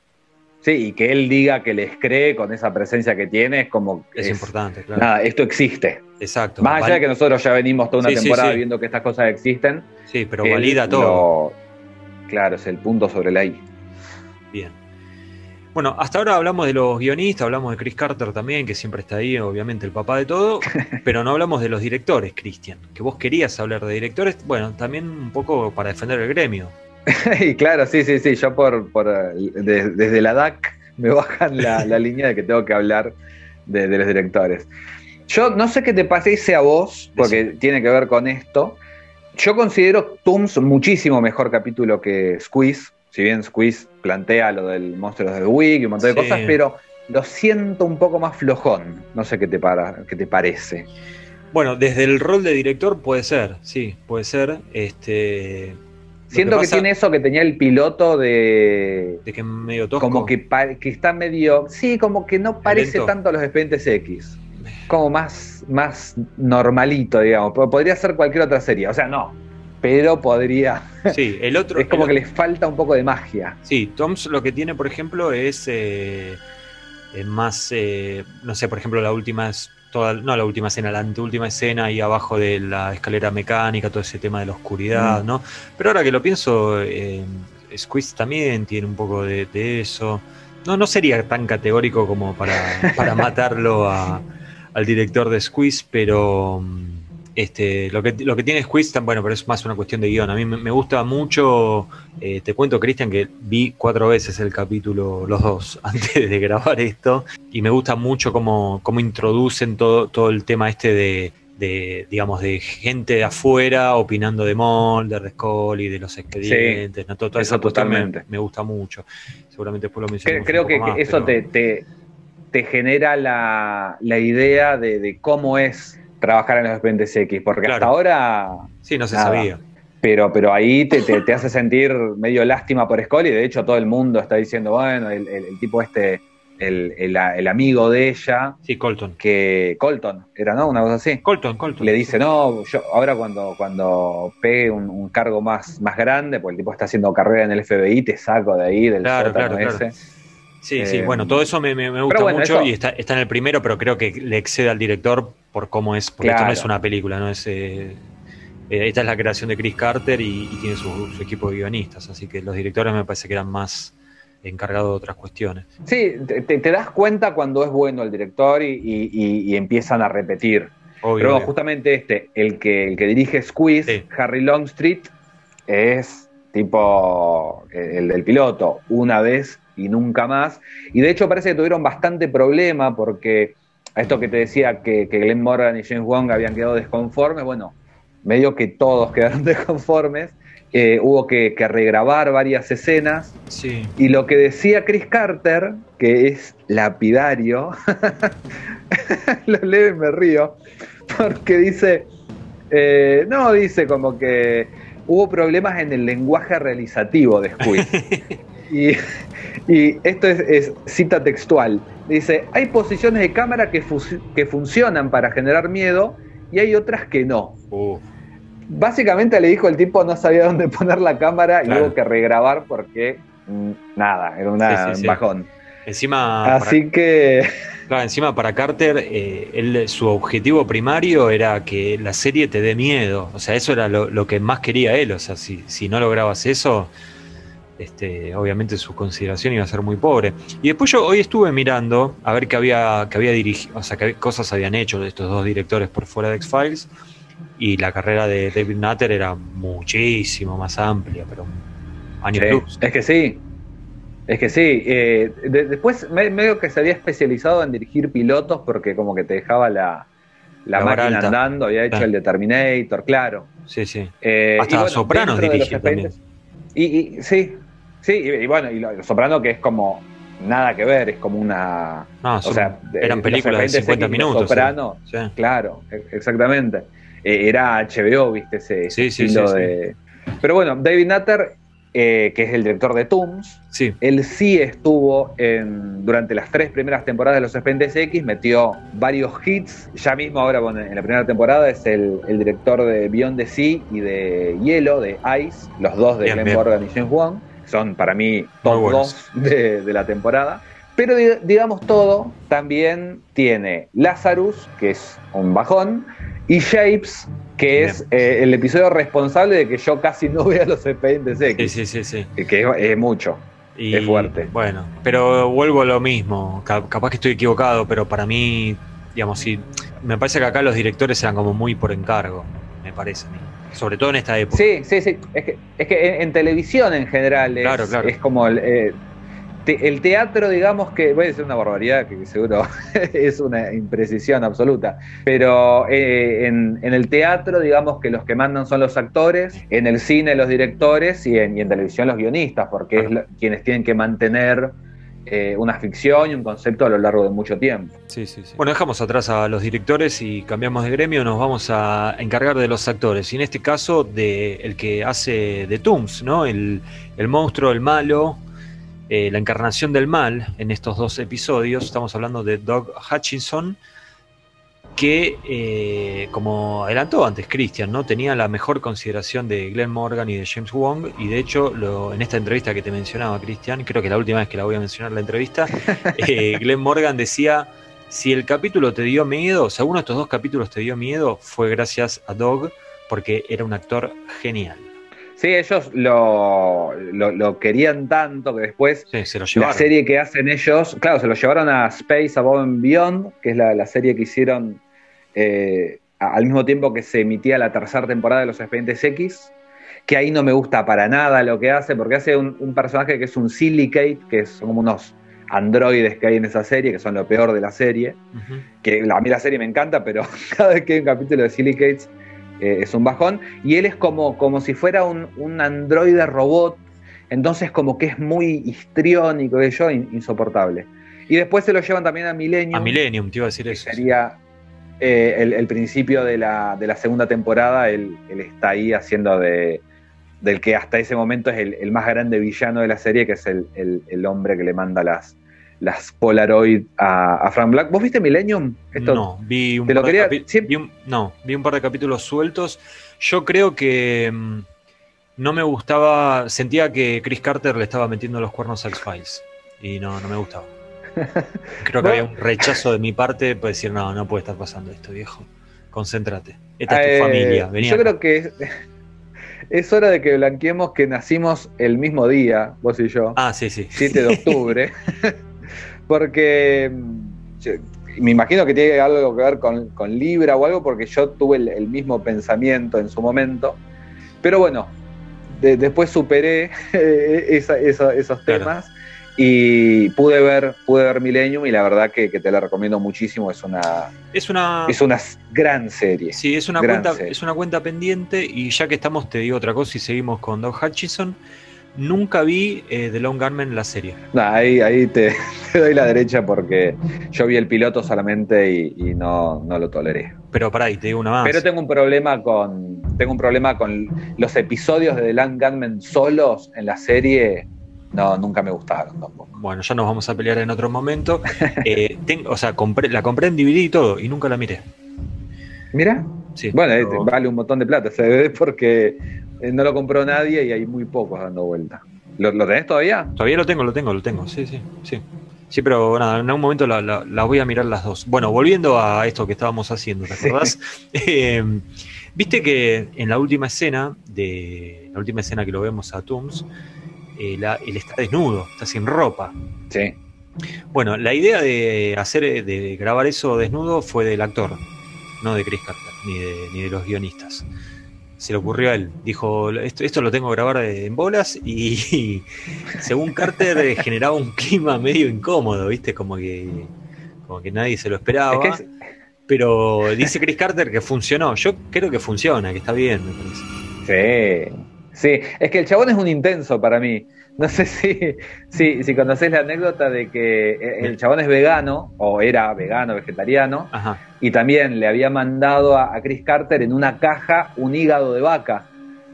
Sí, y que él diga que les cree con esa presencia que tiene es como. Es, importante, claro. Nada, esto existe. Exacto. Más allá de que nosotros ya venimos toda una Sí, temporada sí. viendo que estas cosas existen. Sí, pero valida todo. lo- claro, es el punto sobre la I. Bien. Bueno, hasta ahora hablamos de los guionistas, hablamos de Chris Carter también, que siempre está ahí, obviamente el papá de todo, pero no hablamos de los directores, Cristian, que vos querías hablar de directores, bueno, también un poco para defender el gremio. y claro, sí, sí, sí. Yo por, por eh, de- desde la DAC me bajan la, la línea de que tengo que hablar de, de los directores. Yo no sé qué te parece a vos, porque tiene que ver con esto. Yo considero Tooms muchísimo mejor capítulo que Squeeze. Si bien Squeeze plantea lo del monstruo de The Week y un montón de Sí. cosas, pero lo siento un poco más flojón. No sé qué te, para, qué te parece. Bueno, desde el rol de director puede ser, sí, puede ser. Este, Siento que, pasa- tiene eso que tenía el piloto de, De que medio tosco. como que, que está medio. Sí, como que no parece Lento. tanto a los expedientes X. Como más, más normalito, digamos. Podría ser cualquier otra serie. O sea, no. Pero podría. Sí, el otro. Es como que les falta un poco de magia. Sí, Toms lo que tiene, por ejemplo, es eh, más, eh, no sé, por ejemplo, la última es toda, no la última escena, la anteúltima escena ahí abajo de la escalera mecánica, todo ese tema de la oscuridad, Mm. ¿no? Pero ahora que lo pienso, eh, Squeeze también tiene un poco de, de eso. No, no sería tan categórico como para, para matarlo a- al director de Squeeze, pero mm, este, lo, que, lo que tiene Squeeze, bueno, pero es más una cuestión de guion. A mí me, me gusta mucho, eh, te cuento, Cristian, que vi cuatro veces el capítulo, los dos, antes de grabar esto, y me gusta mucho cómo, cómo introducen todo, todo el tema este de, de, digamos, de gente de afuera opinando de Mulder, de Scully, de los expedientes, ¿no? Todo- eso cuestión me, totalmente. me gusta mucho. Seguramente después lo mencionamos. Creo un que, poco que más, eso pero- te, te, te genera la, la idea de, de cómo es trabajar en los expedientes X. Porque hasta ahora Sí, no se nada. sabía. Pero, pero ahí te, te- te hace sentir medio lástima por Scully. De hecho, todo el mundo está diciendo, bueno, el, el- el tipo este el, amigo de ella. Sí, Colton. Que Colton, era, ¿no? Una cosa así. Colton, Colton. Le dice, no, yo ahora cuando, cuando pegue un, cargo más, más grande, porque el tipo está haciendo carrera en el FBI, te saco de ahí, del claro, claro, ese. Sí, sí, bueno, eh, todo eso me, gusta mucho y está, está, en el primero, pero creo que le excede al director por cómo es, porque esto no es una película, no es... Eh, eh, esta es la creación de Chris Carter y, tiene su, equipo de guionistas, así que los directores me parece que eran más encargados de otras cuestiones. Sí, te, das cuenta cuando es bueno el director y, empiezan a repetir. Pero justamente este, el que, el que dirige Squeeze, Harry Longstreet, es tipo el del piloto, una vez y nunca más. Y de hecho parece que tuvieron bastante problema porque a esto que te decía que, que Glenn Morgan y James Wong habían quedado desconformes, bueno, medio que todos quedaron desconformes. Eh, hubo que, regrabar varias escenas. Sí. Y lo que decía Chris Carter, que es lapidario, lo leo y me río, porque dice, eh, no, dice como que hubo problemas en el lenguaje realizativo de Squid. y, y esto es, cita textual. Dice, hay posiciones de cámara que, que funcionan para generar miedo y hay otras que no. Básicamente le dijo el tipo no sabía dónde poner la cámara y hubo que regrabar porque mm, nada, era un bajón. Encima. Así que. Claro, encima para Carter, eh, él, su objetivo primario era que la serie te dé miedo. O sea, eso era lo, que más quería él. O sea, si, si no lograbas eso, este, obviamente su consideración iba a ser muy pobre. Y después yo hoy estuve mirando a ver qué había, que había dirigido, o sea, qué cosas habían hecho estos dos directores por fuera de X-Files. Y la carrera de David Nutter era muchísimo más amplia, pero años luz. Es que sí, es que sí. Eh, después medio que se había especializado en dirigir pilotos porque como que te dejaba la, la, máquina andando, había hecho el de Terminator, claro. Sí, sí. Eh, Hasta Sopranos dirige también. Y, sí, Sí, y, bueno, y lo, Soprano que es como nada que ver, es como una... o sea, eran películas de 50 minutos. Soprano, claro, e, exactamente. E, era HBO, viste, ese, estilo de... Pero bueno, David Nutter, eh, que es el director de Tooms, él sí estuvo en, durante las tres primeras temporadas de los Expedientes X, metió varios hits. Ya mismo ahora en la primera temporada es el, director de Beyond the Sea y de Hielo, de Ice, los dos de Glenn Morgan y James Wan son para mí todos de, la temporada. Pero digamos todo, también tiene Lazarus, que es un bajón, y Shapes, que es eh, el episodio responsable de que yo casi no vea los expedientes X. Sí, sí, sí. sí. Que es, mucho. es fuerte. Bueno, pero vuelvo a lo mismo. Capaz que estoy equivocado, pero para mí, digamos, sí, me parece que acá los directores eran como muy por encargo, me parece a mí sobre todo en esta época. Sí, sí, sí. Es que, es que en, televisión en general es, es como el, eh, el, teatro, digamos que, voy a decir una barbaridad que seguro es una imprecisión absoluta, pero eh, en, el teatro, digamos que los que mandan son los actores, en el cine los directores y en, televisión los guionistas, porque es quienes tienen que mantener eh, una ficción y un concepto a lo largo de mucho tiempo. Sí, sí, sí. Bueno, dejamos atrás a los directores y cambiamos de gremio, nos vamos a encargar de los actores, y en este caso de el que hace de Tooms, ¿no? El, monstruo, el malo, eh, la encarnación del mal en estos dos episodios. Estamos hablando de Doug Hutchinson que, eh, como adelantó antes Christian, ¿no? tenía la mejor consideración de Glenn Morgan y de James Wong, y de hecho, lo, en esta entrevista que te mencionaba, Christian, creo que la última vez que la voy a mencionar la entrevista, eh, Glenn Morgan decía, si el capítulo te dio miedo, o sea, uno de estos dos capítulos te dio miedo, fue gracias a Dog, porque era un actor genial. Sí, ellos lo, lo, querían tanto que después se lo la serie que hacen ellos, claro, se lo llevaron a Space Above and Beyond, que es la, la serie que hicieron eh, al mismo tiempo que se emitía la tercera temporada de Los Expedientes X, que ahí no me gusta para nada lo que hace, porque hace un, personaje que es un silicate, que son como unos androides que hay en esa serie, que son lo peor de la serie, que a mí la serie me encanta, pero cada vez que hay un capítulo de silicates eh, es un bajón, y él es como, como si fuera un, androide robot, entonces como que es muy histriónico, y yo, insoportable. Y después se lo llevan también a Millennium. A Millennium, te iba a decir eso. Sería eh, el, principio de la, de la, segunda temporada, él, está ahí haciendo de, del que hasta ese momento es el, más grande villano de la serie, que es el, hombre que le manda las, las Polaroid a, Frank Black. ¿Vos viste Millennium? no, vi un, par de no, vi un par de capítulos sueltos. Yo creo que mm, no me gustaba, sentía que Chris Carter le estaba metiendo los cuernos a X-Files y no, no me gustaba. Creo que había un rechazo de mi parte para decir, no, no puede estar pasando esto, viejo. Concéntrate. Esta es tu eh, familia. Yo creo que es, hora de que blanqueemos que nacimos el mismo día, vos y yo. Ah, sí, sí. 7 de octubre. porque mm, me imagino que tiene algo que ver con, Libra o algo, porque yo tuve el, mismo pensamiento en su momento. Pero bueno, después superé esos temas y pude ver, pude ver Millennium y la verdad que, te la recomiendo muchísimo. Es una, es una, es una gran serie. Sí, es una, cuenta, es una cuenta pendiente. Y ya que estamos, te digo otra cosa y seguimos con Doug Hutchison. Nunca vi eh, The Long Gunman la serie. ahí ahí te, doy la derecha porque yo vi el piloto solamente y, no, no, lo toleré. Pero para ahí, te digo una más. Pero tengo un problema con. Tengo un problema con los episodios de The Long Gunman solos en la serie no, nunca me gustaron tampoco. Bueno, ya nos vamos a pelear en otro momento. Eh, o sea, la compré en DVD y todo, y nunca la miré. ¿Mira? Sí. Bueno, eh, vale un montón de plata se ve porque eh, no lo compró nadie y hay muy pocos dando vuelta. ¿Lo, tenés todavía? Todavía lo tengo, lo tengo, lo tengo, sí, sí, sí. Sí, pero nada, en algún momento la, voy a mirar las dos. Bueno, volviendo a esto que estábamos haciendo, ¿te acordás? Viste que en la última escena, de la última escena que lo vemos a Tooms, eh, él está desnudo, está sin ropa. Sí. Bueno, la idea de hacer, de grabar eso desnudo fue del actor, no de Chris Carter, ni de, ni de los guionistas. Se le ocurrió a él. Dijo, esto, esto lo tengo que grabar en bolas y, según Carter eh, generaba un clima medio incómodo, ¿viste? Como que, como que nadie se lo esperaba. Pero dice Chris Carter que funcionó. Yo creo que funciona, que está bien, me parece. Sí. Sí, es que el chabón es un intenso para mí. No sé si, si, si conocés la anécdota de que eh, el chabón es vegano, o era vegano, vegetariano, y también le había mandado a, Chris Carter en una caja un hígado de vaca,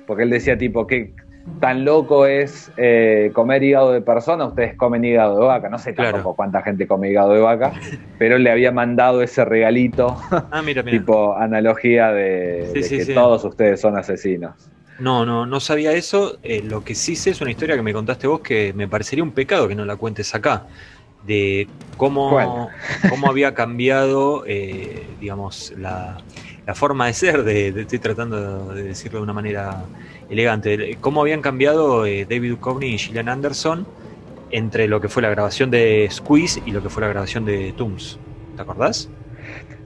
porque él decía tipo, que tan loco es eh, comer hígado de persona, ustedes comen hígado de vaca, no sé tampoco cuánta gente come hígado de vaca, pero él le había mandado ese regalito, ah, tipo analogía de, que todos ustedes son asesinos. No, no, no sabía eso. Eh, lo que sí sé es una historia que me contaste vos que me parecería un pecado que no la cuentes acá. De cómo, cómo había cambiado, eh, digamos, la, forma de ser, de, estoy tratando de decirlo de una manera elegante, cómo habían cambiado eh, David Duchovny y Gillian Anderson entre lo que fue la grabación de Squeeze y lo que fue la grabación de Tooms. ¿Te acordás?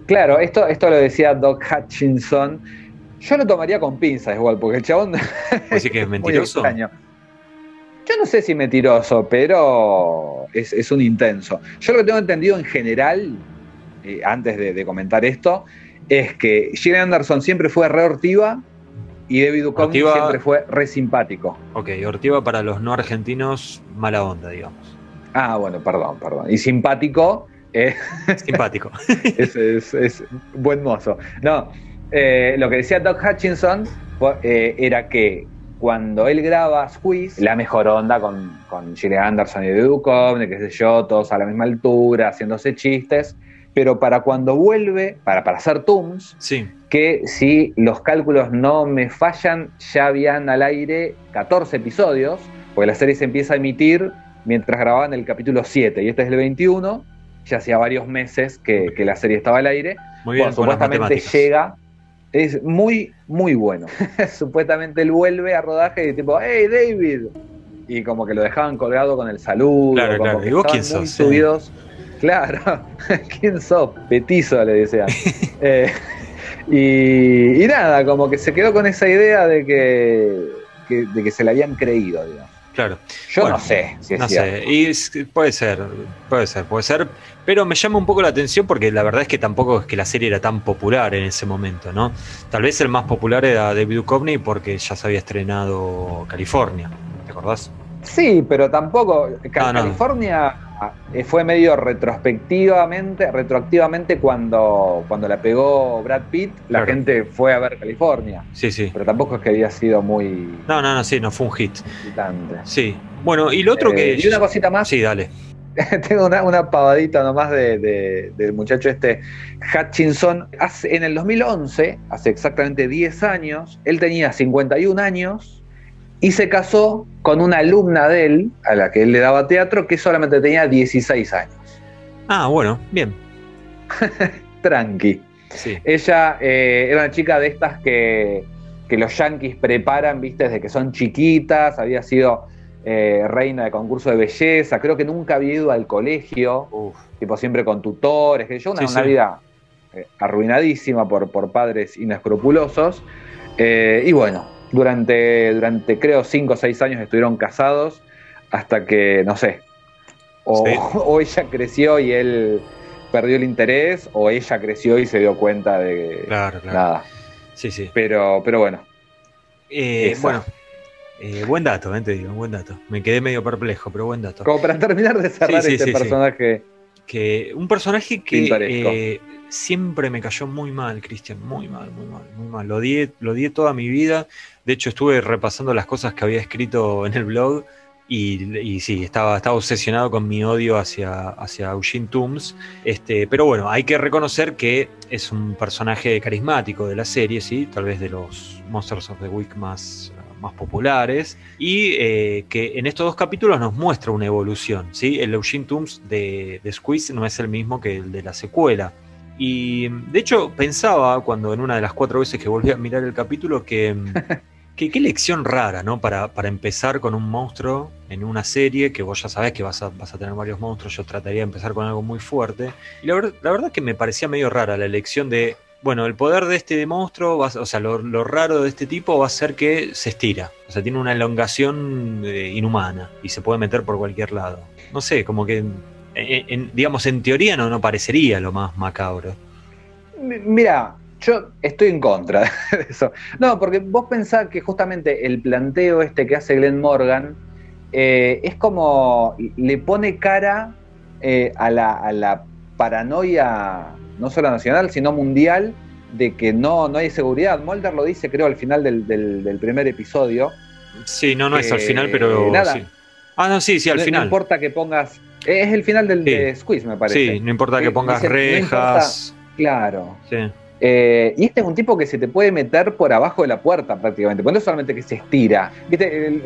Claro, esto, esto lo decía Doc Hutchinson yo lo tomaría con pinzas igual, porque el chabón. Así que es mentiroso. Yo no sé si mentiroso, pero es, un intenso. Yo lo que tengo entendido en general, eh, antes de, comentar esto, es que Gillian Anderson siempre fue re hortiva y David Duchovny siempre fue re simpático. Ok, hortiva para los no argentinos, mala onda, digamos. Ah, bueno, perdón, perdón. Y simpático. Eh, simpático. es, es buen mozo. No, eh, lo que decía Doc Hutchinson eh, era que cuando él graba Squeeze, la mejor onda con, con Gillian Anderson y Duchovny, qué sé yo, todos a la misma altura, haciéndose chistes, pero para cuando vuelve, para, para hacer Tooms, sí. que si los cálculos no me fallan, ya habían al aire 14 episodios, porque la serie se empieza a emitir mientras grababan el capítulo 7, y este es el 21, ya hacía varios meses que, la serie estaba al aire. Muy bien, supuestamente llega es muy, muy bueno. Supuestamente él vuelve a rodaje y tipo, hey David. Y como que lo dejaban colgado con el saludo. Claro, como claro. ¿Y vos quién sos? subidos. Claro, ¿quién sos? Petizo le decían. Eh, y, nada, como que se quedó con esa idea de que, de que se le habían creído, digamos. Claro. Yo no sé si es No sé, y puede ser, puede ser, puede ser, pero me llama un poco la atención porque la verdad es que tampoco es que la serie era tan popular en ese momento, ¿no? Tal vez el más popular era David Duchovny porque ya se había estrenado California, ¿te acordás? Sí, pero tampoco. California eh, fue medio retrospectivamente, retroactivamente cuando, cuando la pegó Brad Pitt, la gente fue a ver California. Sí, sí. Pero tampoco es que había sido muy. No, no, no, sí, no fue un hit. Sí. Bueno, y lo otro que. Eh, y una cosita más. Sí, dale. tengo una, pavadita nomás de, del muchacho este Hutchinson. en el 2011, hace exactamente 10 años, él tenía 51 años y se casó con una alumna de él, a la que él le daba teatro, que solamente tenía 16 años. Ah, bueno, bien. Tranqui. Ella eh, era una chica de estas que, que los yankees preparan, viste, desde que son chiquitas, había sido eh, reina de concurso de belleza, creo que nunca había ido al colegio, tipo siempre con tutores, que yo una, una vida eh, arruinadísima por, por padres inescrupulosos. Y bueno, durante, durante creo 5 o 6 años estuvieron casados hasta que, no sé, o, ella creció y él perdió el interés, o ella creció y se dio cuenta de claro, claro. nada. Sí, sí. Pero, pero bueno. bueno, eh, buen dato, eh, te digo, buen dato. Me quedé medio perplejo, pero buen dato. Como para terminar de cerrar este personaje. Que, un personaje que eh, siempre me cayó muy mal, Cristian, muy mal, muy mal, muy mal. Lo di, lo toda mi vida. De hecho, estuve repasando las cosas que había escrito en el blog y, sí, estaba, estaba obsesionado con mi odio hacia, hacia Eugene Tooms. Este, pero bueno, hay que reconocer que es un personaje carismático de la serie, ¿sí? tal vez de los Monsters of the Week más más populares y eh, que en estos dos capítulos nos muestra una evolución. ¿sí? El Eugene Tooms de, de Squeeze no es el mismo que el de la secuela. Y de hecho pensaba cuando en una de las cuatro veces que volví a mirar el capítulo que... qué lección rara, ¿no? Para, para, empezar con un monstruo en una serie que vos ya sabés que vas a, vas a tener varios monstruos. Yo trataría de empezar con algo muy fuerte. Y la, la verdad que me parecía medio rara la elección de bueno, el poder de este monstruo, o sea, lo, raro de este tipo va a ser que se estira. O sea, tiene una elongación eh, inhumana y se puede meter por cualquier lado. No sé, como que, digamos, en teoría no, no parecería lo más macabro. Mira, yo estoy en contra de eso. No, porque vos pensás que justamente el planteo este que hace Glenn Morgan eh, es como le pone cara eh, a, la, a la paranoia no solo nacional, sino mundial, de que no, no hay seguridad. Mulder lo dice, creo, al final del, primer episodio. Sí, no, no es al final, pero. Nada. Ah, no, sí, sí, al final. No importa que pongas. Es el final del de Squeeze, me parece. Sí, no importa que pongas rejas. claro. Sí. Eh, y este es un tipo que se te puede meter por abajo de la puerta prácticamente, porque no solamente que se estira.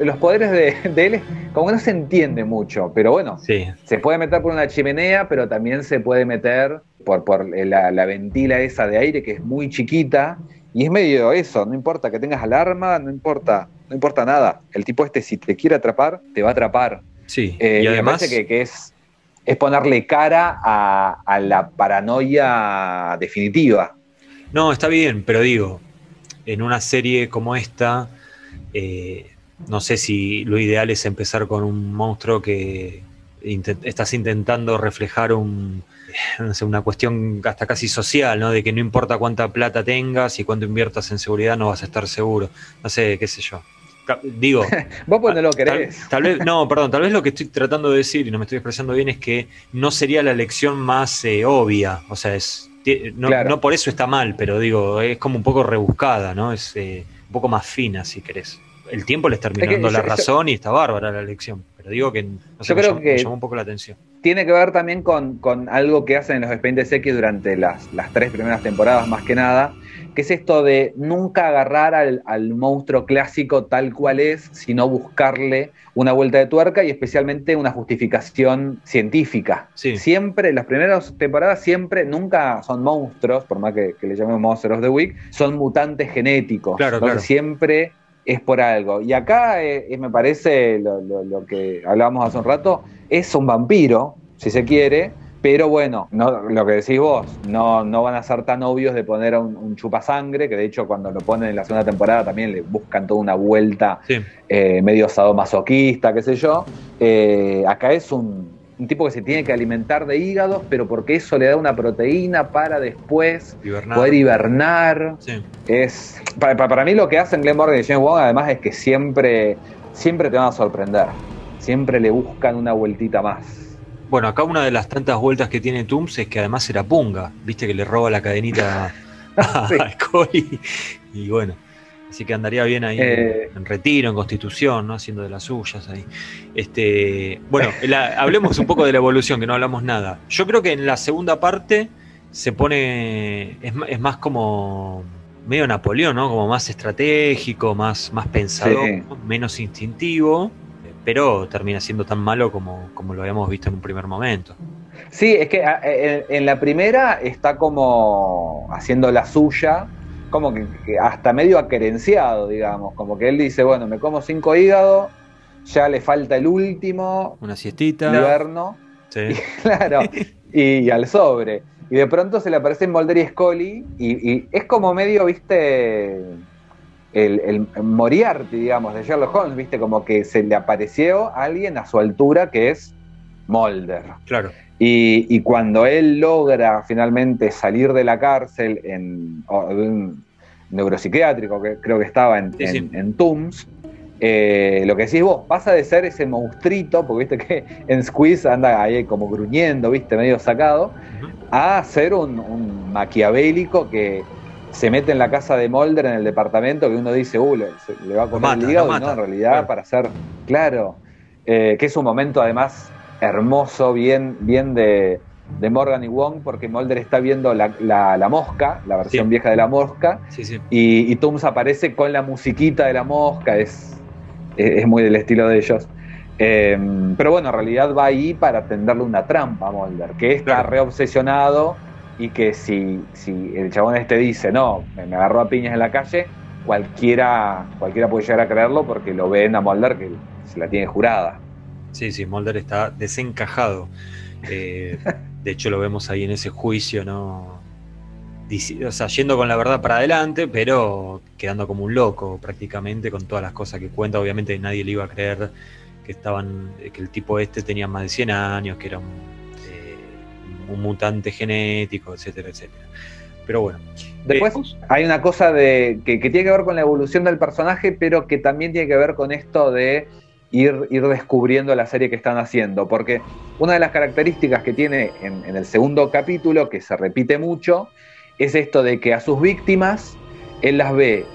los poderes de, él, como que no se entiende mucho, pero bueno, se puede meter por una chimenea, pero también se puede meter por, por la, la, ventila esa de aire que es muy chiquita. Y es medio eso, no importa que tengas alarma, no importa, no importa nada. El tipo este, si te quiere atrapar, te va a atrapar. Sí, eh, y además. que, que es, es ponerle cara a, a la paranoia definitiva. No, está bien, pero digo, en una serie como esta, eh, no sé si lo ideal es empezar con un monstruo que estás intentando reflejar un, una cuestión hasta casi social, ¿no? De que no importa cuánta plata tengas y cuánto inviertas en seguridad, no vas a estar seguro. No sé, qué sé yo. Digo. Vos pues no lo querés. Tal, vez, no, perdón, tal vez lo que estoy tratando de decir, y no me estoy expresando bien, es que no sería la lección más eh, obvia. O sea, es no, por eso está mal, pero digo, es como un poco rebuscada, ¿no? Es eh, un poco más fina, si querés. El tiempo le está terminando la razón y está bárbara la elección, pero digo que, no sé, me, llamó, un poco la atención. Tiene que ver también con, algo que hacen en los expedientes X durante las, las tres primeras temporadas, más que nada, que es esto de nunca agarrar al, monstruo clásico tal cual es, sino buscarle una vuelta de tuerca y especialmente una justificación científica. Siempre, las primeras temporadas siempre, nunca son monstruos, por más que, le llamemos Monsters of the Week, son mutantes genéticos. Claro, claro. Siempre es por algo. Y acá eh, me parece lo, lo que hablábamos hace un rato, es un vampiro, si se quiere, pero bueno, no, lo que decís vos, no, no van a ser tan obvios de poner a un, chupasangre, que de hecho cuando lo ponen en la segunda temporada también le buscan toda una vuelta eh, medio sadomasoquista, qué sé yo. Eh, acá es un, tipo que se tiene que alimentar de hígados, pero porque eso le da una proteína para después poder hibernar. Es, para, mí lo que hacen Glenn Morgan y James Wong además es que siempre, siempre te van a sorprender. Siempre le buscan una vueltita más. Bueno, acá una de las tantas vueltas que tiene Tums es que además era punga, viste que le roba la cadenita a, Scully y bueno. Así que andaría bien ahí Eh. en retiro, en constitución, ¿no? Haciendo de las suyas ahí. Este, bueno, la- hablemos un poco de la evolución, que no hablamos nada. Yo creo que en la segunda parte se pone. Es, es más como. medio Napoleón, ¿no? Como más estratégico, más, más pensador, Sí. menos instintivo, pero termina siendo tan malo como, como lo habíamos visto en un primer momento. Sí, es que a- en, en la primera está como haciendo la suya, como que, que hasta medio aquerenciado, digamos, como que él dice, bueno, me como cinco hígados, ya le falta el último, Una siestita. inverno, Sí. claro, y, al sobre. Y de pronto se le aparecen Mulder y Scully, y, y es como medio, viste, el, el Moriarty, digamos, de Sherlock Holmes, viste, como que se le apareció alguien a su altura que es Mulder. Claro. Y, y cuando él logra finalmente salir de la cárcel en un neuropsiquiátrico, que creo que estaba en, Sí, sí. en- en Tooms, eh, lo que decís vos, pasa de ser ese monstruito, porque viste que en Squeeze anda ahí como gruñendo, viste, medio sacado, a ser un, un maquiavélico que se mete en la casa de Mulder en el departamento que uno dice, uh, le, le va a comer mata, el hígado, y no, en realidad Claro. para ser, claro, eh, que es un momento además hermoso, bien, bien de, de Morgan y Wong, porque Mulder está viendo la, la- la mosca, la versión Sí. vieja de la mosca, Sí, sí. y, y Tooms aparece con la musiquita de la mosca, es, es, es muy del estilo de ellos. Eh, pero bueno, en realidad va ahí para tenderle una trampa a Mulder, que está Claro. reobsesionado y que si, si el chabón este dice, no, me, me agarró a piñas en la calle, cualquiera, cualquiera puede llegar a creerlo porque lo ven a Mulder que se la tiene jurada. Sí, sí, Mulder está desencajado. Eh, de hecho, lo vemos ahí en ese juicio, ¿no? O sea, yendo con la verdad para adelante, pero quedando como un loco prácticamente con todas las cosas que cuenta. Obviamente nadie le iba a creer que estaban, que el tipo este tenía más de 100 años, que era un, un mutante genético, etcétera, etcétera. Pero bueno. Después Eh, hay una cosa de, que, que tiene que ver con la evolución del personaje, pero que también tiene que ver con esto de ir, ir descubriendo la serie que están haciendo. Porque una de las características que tiene en, en el segundo capítulo, que se repite mucho, es esto de que a sus víctimas él las ve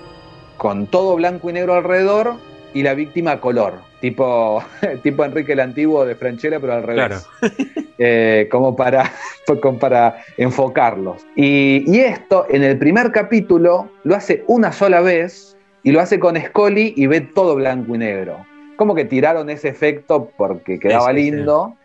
con todo blanco y negro alrededor y la víctima a color. Tipo, tipo Enrique el Antiguo de Franchella, pero al revés. Eh, como para, como para enfocarlos. Y, y esto en el primer capítulo lo hace una sola vez y lo hace con Scully y ve todo blanco y negro. Como que tiraron ese efecto porque quedaba Sí, sí, lindo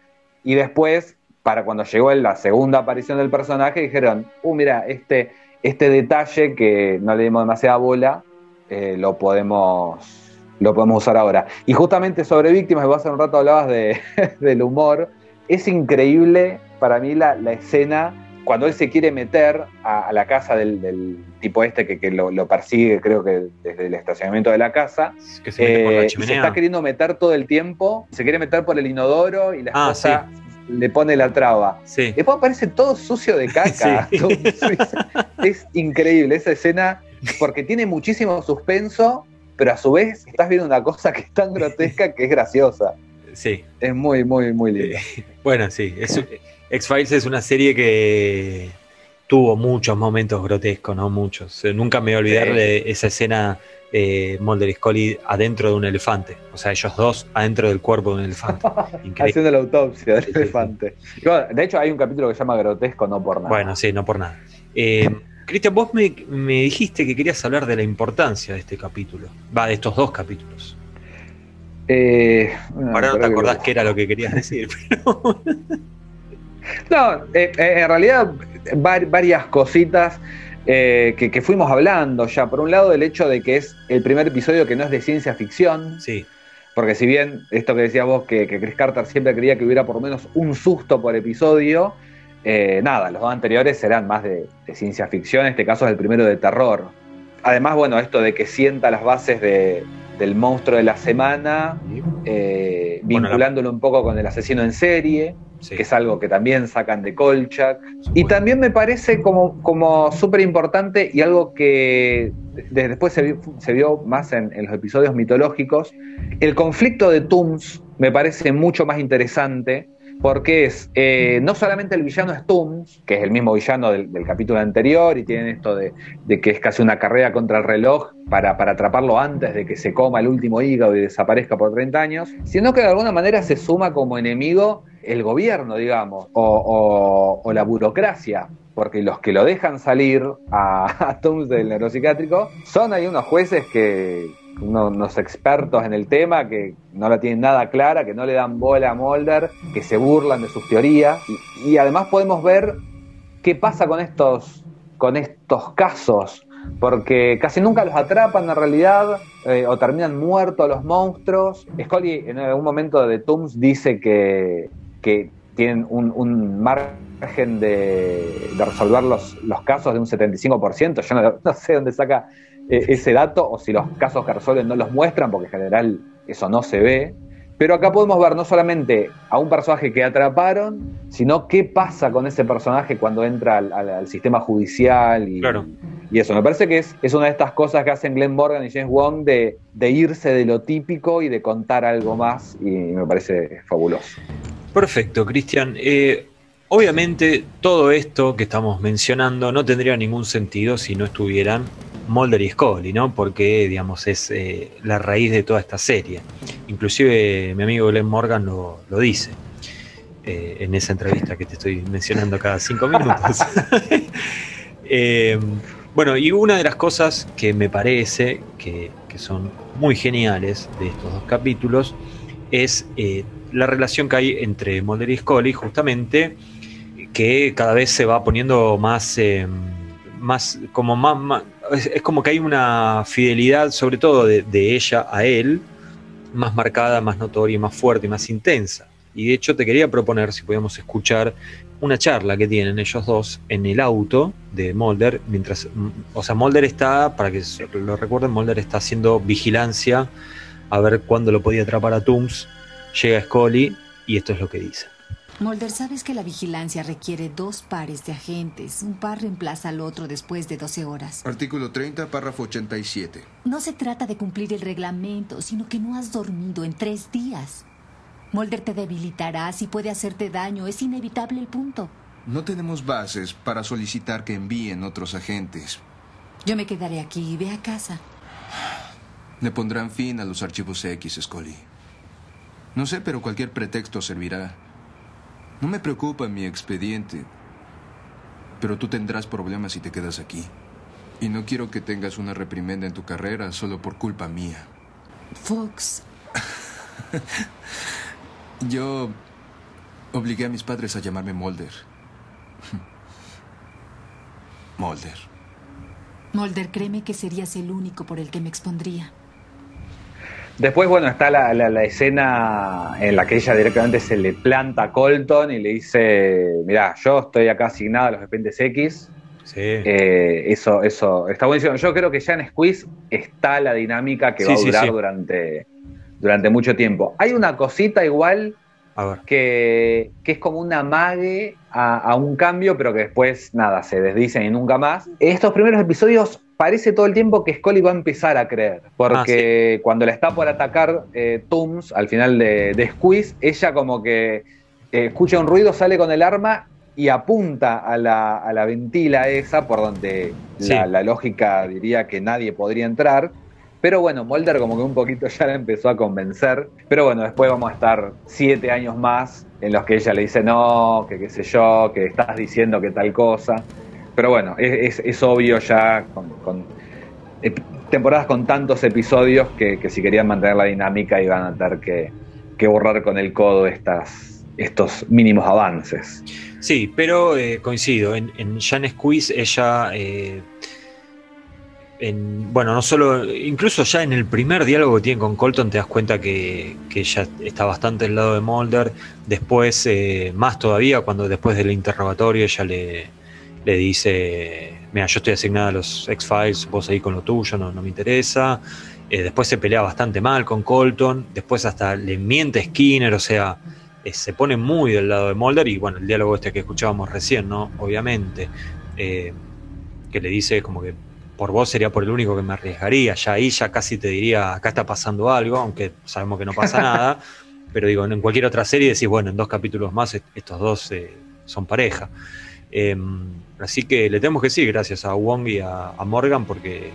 y después, para cuando llegó la segunda aparición del personaje, dijeron, uh, mira, este, este detalle que no le dimos demasiada bola, eh, lo podemos lo podemos usar ahora. Y justamente sobre víctimas, vos hace un rato hablabas de, del humor, es increíble para mí la, la escena cuando él se quiere meter a, a la casa del, del tipo este que, que lo, lo persigue, creo que desde el estacionamiento de la casa, que se mete por la eh, y se chimenea. está queriendo meter todo el tiempo, se quiere meter por el inodoro y la Ah, esposa le pone la traba. Sí. Después aparece todo sucio de caca. Sí. todo sucio. es increíble esa escena porque tiene muchísimo suspenso, pero a su vez estás viendo una cosa que es tan grotesca que es graciosa. Sí. Es muy, muy, muy lindo. Bueno, sí. es- X-Files es una serie que tuvo muchos momentos grotescos, ¿no? Muchos. Eh, Nunca me voy a olvidar Sí. de esa escena eh, Mulder y Scully adentro de un elefante. O sea, ellos dos adentro del cuerpo de un elefante. Increíble. Haciendo la autopsia del elefante. Bueno, de hecho, hay un capítulo que se llama Grotesco, no por nada. Bueno, sí, no por nada. Eh, Cristian, vos me, me dijiste que querías hablar de la importancia de este capítulo. Va, de estos dos capítulos. Eh, Ahora no te que acordás lo- qué era lo que querías decir. pero- No, eh, eh, en realidad var- varias cositas eh, que, que fuimos hablando ya. Por un lado, el hecho de que es el primer episodio que no es de ciencia ficción, sí, porque si bien esto que decías vos, que, que Chris Carter siempre quería que hubiera por lo menos un susto por episodio, eh, nada, los dos anteriores serán más de, de ciencia ficción, en este caso es el primero de terror. Además, bueno, esto de que sienta las bases de- del monstruo de la semana, eh, Bueno, la- vinculándolo un poco con el asesino en serie sí. que es algo que también sacan de Kolchak. Y también me parece como, como súper importante y algo que de- después se vio, se vio más en, en los episodios mitológicos, el conflicto de Tooms me parece mucho más interesante porque es, eh, no solamente el villano es que es el mismo villano del, capítulo anterior, y tienen esto de, que es casi una carrera contra el reloj para, para, atraparlo antes de que se coma el último hígado y desaparezca por 30 años, sino que de alguna manera se suma como enemigo el gobierno, digamos, o, la burocracia, porque los que lo dejan salir a, a del neuropsiquiátrico son ahí unos jueces que, unos, expertos en el tema que no la tienen nada clara, que no le dan bola a Mulder, que se burlan de sus teorías. Y, además podemos ver qué pasa con estos, con estos casos, porque casi nunca los atrapan en realidad, eh, o terminan muertos los monstruos. Scully en algún momento de Tooms dice que, que tienen un, margen de, resolver los, los, casos de un 75%. Yo no, no sé dónde saca ese dato o si los casos que resuelven no los muestran, porque en general eso no se ve. Pero acá podemos ver no solamente a un personaje que atraparon, sino qué pasa con ese personaje cuando entra al, sistema judicial y, y, eso. Me parece que es, es, una de estas cosas que hacen Glenn Morgan y James Wong de, de irse de lo típico y de contar algo más y me parece fabuloso. Perfecto, Cristian. Eh, obviamente todo esto que estamos mencionando no tendría ningún sentido si no estuvieran Mulder y Scully, ¿no? Porque, digamos, es eh, la raíz de toda esta serie. Inclusive mi amigo Glenn Morgan lo, dice eh, en esa entrevista que te estoy mencionando cada cinco minutos. Eh, bueno, y una de las cosas que me parece que, son muy geniales de estos dos capítulos es la relación que hay entre Mulder y Scully, justamente, que cada vez se va poniendo más, más como más es, como que hay una fidelidad, sobre todo de, ella a él, más marcada, más notoria, más fuerte, más intensa. Y de hecho te quería proponer si podíamos escuchar una charla que tienen ellos dos en el auto de Mulder, mientras, o sea, Mulder está, para que lo recuerden, Mulder está haciendo vigilancia a ver cuándo lo podía atrapar a Tooms, llega Scully y esto es lo que dice. Mulder, sabes que la vigilancia requiere dos pares de agentes. Un par reemplaza al otro después de 12 horas. Artículo 30, párrafo 87. No se trata de cumplir el reglamento, sino que no has dormido en tres días. Mulder te debilitará si puede hacerte daño. Es inevitable el punto. No tenemos bases para solicitar que envíen otros agentes. Yo me quedaré aquí y ve a casa. Le pondrán fin a los archivos X, Scully. No sé, pero cualquier pretexto servirá. No me preocupa mi expediente, pero tú tendrás problemas si te quedas aquí. Y no quiero que tengas una reprimenda en tu carrera solo por culpa mía. Fox. Yo obligué a mis padres a llamarme Mulder. Mulder. Mulder, créeme que serías el único por el que me expondría. Después, bueno, está la, escena en la que ella directamente se le planta a Colton y le dice, mira, yo estoy acá asignada a los expedientes X. Sí. Eh, eso, eso está buenísimo. Yo creo que ya en Squeeze está la dinámica que va a durar durante, durante mucho tiempo. Hay una cosita igual Que, que, es como una mague a, a, un cambio, pero que después, nada, se desdicen y nunca más. Estos primeros episodios parece todo el tiempo que Scully va a empezar a creer. Porque ah, cuando la está por atacar eh, Tooms al final de, Squeeze, ella como que eh, escucha un ruido, sale con el arma y apunta a la, a la ventila esa, por donde la, lógica diría que nadie podría entrar. Pero bueno, Mulder como que un poquito ya la empezó a convencer. Pero bueno, después vamos a estar siete años más en los que ella le dice no, que qué sé yo, que estás diciendo que tal cosa pero bueno, es, obvio ya con, temporadas con tantos episodios que, si querían mantener la dinámica iban a tener que, borrar con el codo estas, estos mínimos avances. Sí, pero eh, coincido, en, en Jan Squeeze ella... Eh, bueno, no solo, incluso ya en el primer diálogo que tiene con Colton te das cuenta que, que ella está bastante del lado de Mulder. Después, más todavía, cuando después del interrogatorio ella le, le dice, mira, yo estoy asignada a los X-Files, vos ahí con lo tuyo, no, no me interesa. Eh, después se pelea bastante mal con Colton, después hasta le miente Skinner, o sea, eh, se pone muy del lado de Mulder y bueno, el diálogo este que escuchábamos recién, ¿no? Obviamente, eh, que le dice como que por vos sería por el único que me arriesgaría, ya ahí ya casi te diría, acá está pasando algo, aunque sabemos que no pasa nada. pero digo, en cualquier otra serie decís, bueno, en dos capítulos más estos dos eh, son pareja. Em, así que le tenemos que decir gracias a Wong y a, Morgan porque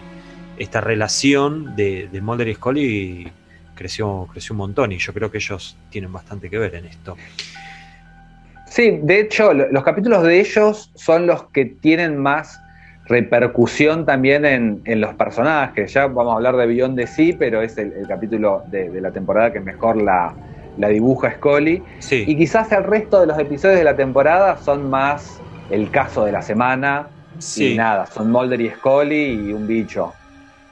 esta relación de, de, Mulder y Scully creció, creció un montón y yo creo que ellos tienen bastante que ver en esto. Sí, de hecho, los capítulos de ellos son los que tienen más repercusión también en, los personajes. Ya vamos a hablar de Beyond de sí, pero es el, capítulo de, la temporada que mejor la, dibuja Scully. Y quizás el resto de los episodios de la temporada son más el caso de la semana. Y nada, son Mulder y Scully y un bicho.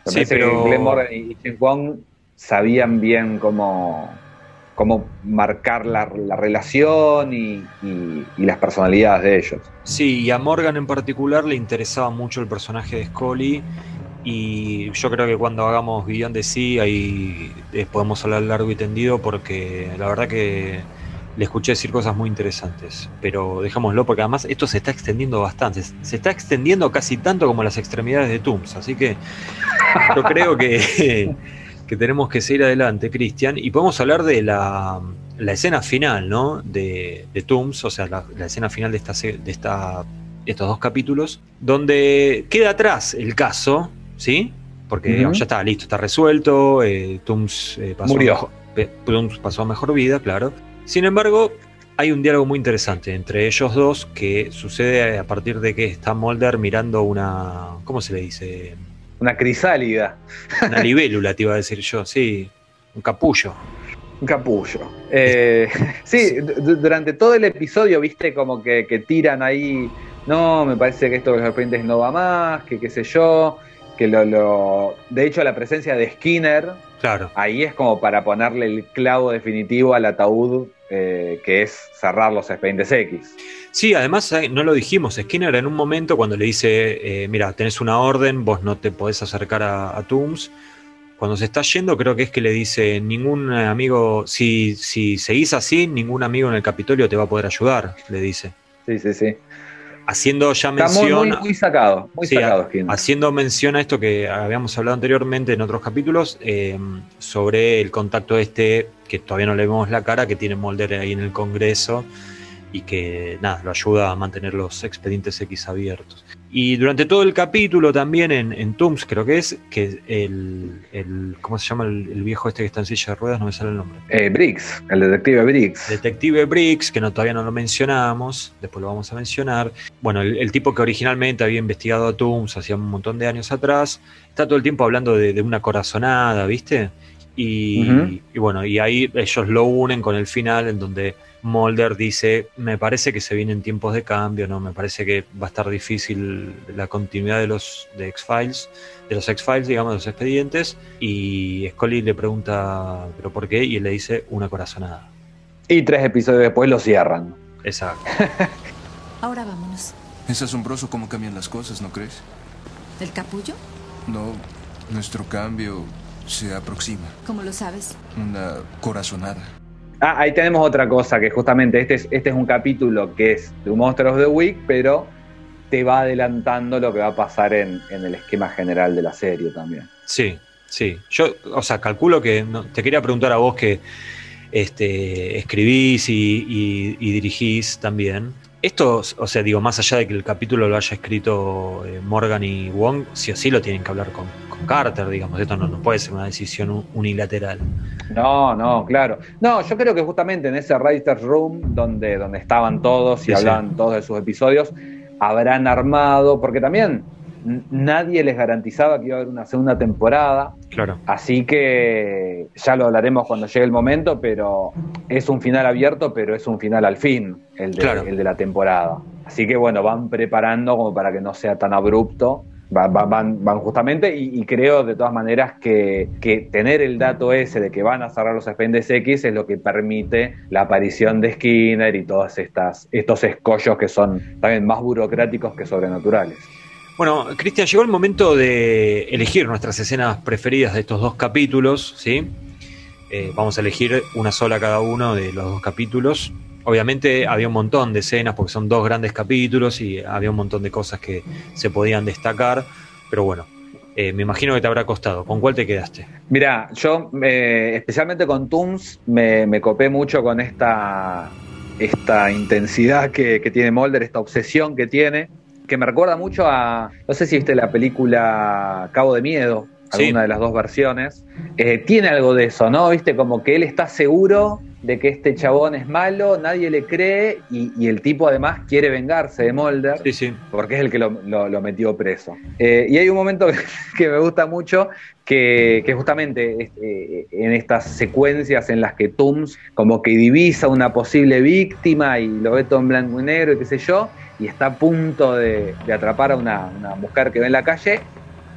Me sí, pero... que Glenn Morgan y Jim Wong sabían bien cómo, cómo marcar la, relación y, las personalidades de ellos. Sí, y a Morgan en particular le interesaba mucho el personaje de Scully. Y yo creo que cuando hagamos Beyond de sí, ahí podemos hablar largo y tendido, porque la verdad que le escuché decir cosas muy interesantes. Pero dejémoslo, porque además esto se está extendiendo bastante. Se está extendiendo casi tanto como las extremidades de Tooms. Así que yo creo que que tenemos que seguir adelante, Cristian, y podemos hablar de la, escena final, ¿no? De, de Tooms, o sea, la, escena final de, esta, de esta, estos dos capítulos, donde queda atrás el caso, ¿sí? Porque ya está listo, está resuelto, eh, Tooms, eh, pasó Murió. Tooms pasó a mejor vida, claro. Sin embargo, hay un diálogo muy interesante entre ellos dos que sucede a partir de que está Mulder mirando una. ¿Cómo se le dice? Una crisálida. Una libélula, te iba a decir yo, sí. Un capullo. Un capullo. Eh, sí, durante todo el episodio, viste, como que, tiran ahí. No, me parece que esto de los serpientes no va más, que qué sé yo. Que lo, lo. De hecho, la presencia de Skinner. Claro. Ahí es como para ponerle el clavo definitivo al ataúd, eh, que es cerrar los expedientes X. Sí, además no lo dijimos, Skinner en un momento cuando le dice, eh, mira, tenés una orden, vos no te podés acercar a, a Tooms, cuando se está yendo creo que es que le dice, ningún amigo, si, si seguís así, ningún amigo en el Capitolio te va a poder ayudar, le dice. Sí, sí, sí. Haciendo ya mención... Muy, muy, sacado, muy sacado Haciendo mención a esto que habíamos hablado anteriormente en otros capítulos, eh, sobre el contacto este, que todavía no le vemos la cara, que tiene Molder ahí en el Congreso y que nada, lo ayuda a mantener los expedientes X abiertos. Y durante todo el capítulo también en, en Tooms, creo que es, que el, ¿cómo se llama el, viejo este que está en silla de ruedas? No me sale el nombre. Eh, Briggs, el detective Briggs. Detective Briggs, que no, todavía no lo mencionamos, después lo vamos a mencionar. Bueno, el, tipo que originalmente había investigado a Tooms hacía un montón de años atrás, está todo el tiempo hablando de, una corazonada, ¿viste? Y, y bueno, y ahí ellos lo unen con el final en donde Mulder dice, me parece que se vienen tiempos de cambio, ¿no? Me parece que va a estar difícil la continuidad de los de X-Files, de los X-Files, digamos, de los expedientes, y Scully le pregunta, ¿pero por qué? Y él le dice, una corazonada. Y tres episodios después lo cierran. Exacto. Ahora vámonos. Es asombroso cómo cambian las cosas, ¿no crees? ¿El capullo? No, nuestro cambio se aproxima. ¿Cómo lo sabes? Una corazonada. Ah, ahí tenemos otra cosa, que justamente este es, este es un capítulo que es de Monster of the Week, pero te va adelantando lo que va a pasar en, el esquema general de la serie también. Sí, sí. Yo, o sea, calculo que te quería preguntar a vos que este, escribís y, dirigís también. Esto, o sea, digo, más allá de que el capítulo lo haya escrito eh, Morgan y Wong, sí o sí lo tienen que hablar con, Carter, digamos. Esto no, puede ser una decisión unilateral. No, no, claro. No, yo creo que justamente en ese Writer's Room, donde, donde estaban todos y hablaban todos de sus episodios, habrán armado, porque también nadie les garantizaba que iba a haber una segunda temporada. Claro. Así que ya lo hablaremos cuando llegue el momento, pero es un final abierto, pero es un final al fin, el de, el de la temporada. Así que bueno, van preparando como para que no sea tan abrupto. Van, van, justamente y, creo de todas maneras que, que, tener el dato ese de que van a cerrar los expedientes X es lo que permite la aparición de Skinner y todos estas, estos escollos que son también más burocráticos que sobrenaturales. Bueno, Cristian, llegó el momento de elegir nuestras escenas preferidas de estos dos capítulos, ¿sí? Eh, vamos a elegir una sola cada uno de los dos capítulos. Obviamente había un montón de escenas porque son dos grandes capítulos y había un montón de cosas que se podían destacar, pero bueno, Eh, me imagino que te habrá costado. ¿Con cuál te quedaste? Mira, yo eh, especialmente con Tooms me, copé mucho con esta, esta intensidad que, que, tiene Mulder, esta obsesión que tiene, que me recuerda mucho a, no sé si viste la película Cabo de Miedo, alguna de las dos versiones. Eh, tiene algo de eso, ¿no? Viste, como que él está seguro de que este chabón es malo, nadie le cree y, el tipo además quiere vengarse de Mulder sí, sí. porque es el que lo, metió preso. Eh, y hay un momento que, me gusta mucho que, justamente eh, en estas secuencias en las que Tooms como que divisa una posible víctima y lo ve todo en blanco y negro y qué sé yo, y está a punto de, atrapar a una, una mujer que ve en la calle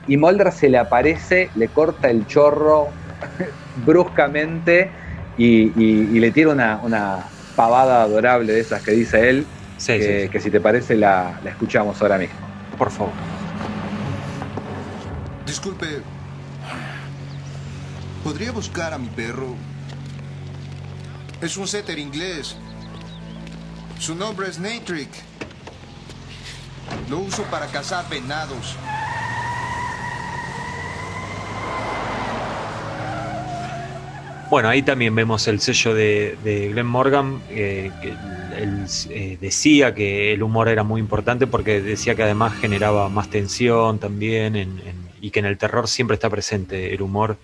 y Mulder se le aparece, le corta el chorro bruscamente y, le tira una, pavada adorable de esas que dice él, que, si te parece la, la escuchamos ahora mismo. Por favor. Disculpe, ¿podría buscar a mi perro? Es un setter inglés. Su nombre es Natrick. Lo uso para cazar venados. Bueno, ahí también vemos el sello de, Glenn Morgan, eh, que él eh, decía que el humor era muy importante porque decía que además generaba más tensión también y que en el terror siempre está presente el humor.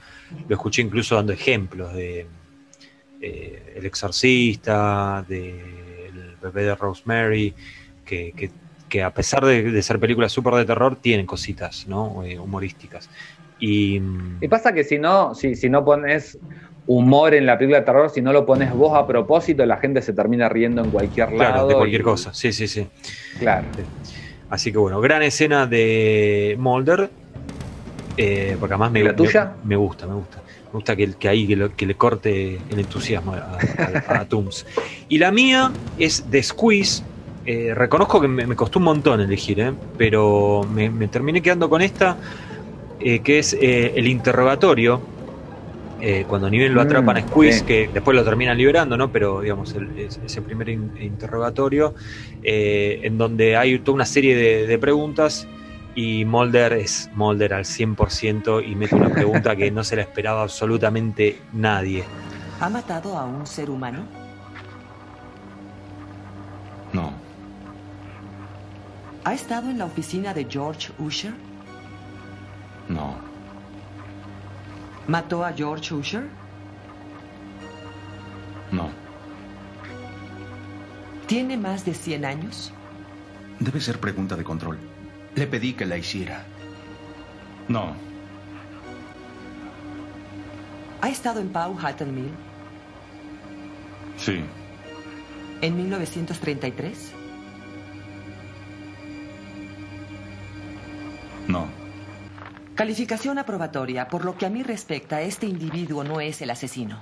Lo escuché incluso dando ejemplos de eh, El Exorcista, de bebé de Rosemary, que, a pesar de, ser películas súper de terror, tienen cositas ¿no? humorísticas. Y, y, pasa que si no, si, si no pones humor en la película de terror, si no lo pones vos a propósito, la gente se termina riendo en cualquier lado. de cualquier cosa, sí, sí, sí. Claro. Así que bueno, gran escena de Mulder, eh, porque además me, ¿La tuya? Me, gusta, me gusta. Me gusta que, que ahí que, le corte el entusiasmo a, a, Tooms. Y la mía es The Squeeze. Eh, reconozco que me, costó un montón elegir, eh, pero me, terminé quedando con esta, que es el interrogatorio eh, cuando Niven lo atrapan a mm, Squeeze, que después lo terminan liberando, ¿no? Pero, digamos, ese primer interrogatorio, eh, en donde hay toda una serie de, preguntas y Mulder es Mulder al 100% y mete una pregunta que no se la esperaba absolutamente nadie. ¿Ha matado a un ser humano? No. ¿Ha estado en la oficina de George Usher? No. ¿Mató a George Usher? No. ¿Tiene más de 100 años? Debe ser pregunta de control. Le pedí que la hiciera. No. ¿Ha estado en Pau Hatton Mill? Sí. ¿En 1933? No. Calificación aprobatoria. Por lo que a mí respecta, este individuo no es el asesino.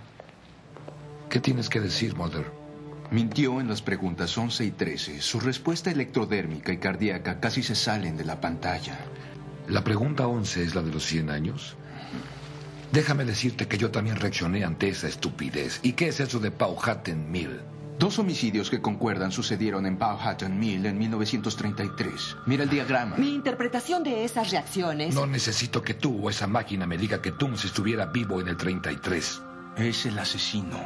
¿Qué tienes que decir, Mulder? Mintió en las preguntas 11 y 13. Su respuesta electrodérmica y cardíaca casi se salen de la pantalla. ¿La pregunta 11 es la de los 100 años? Déjame decirte que yo también reaccioné ante esa estupidez. ¿Y qué es eso de Powhatan Mill? Dos homicidios que concuerdan sucedieron en Powhatan Mill en 1933. Mira el diagrama. Mi interpretación de esas reacciones. No necesito que tú o esa máquina me diga que Tooms estuviera vivo en el 33. Es el asesino.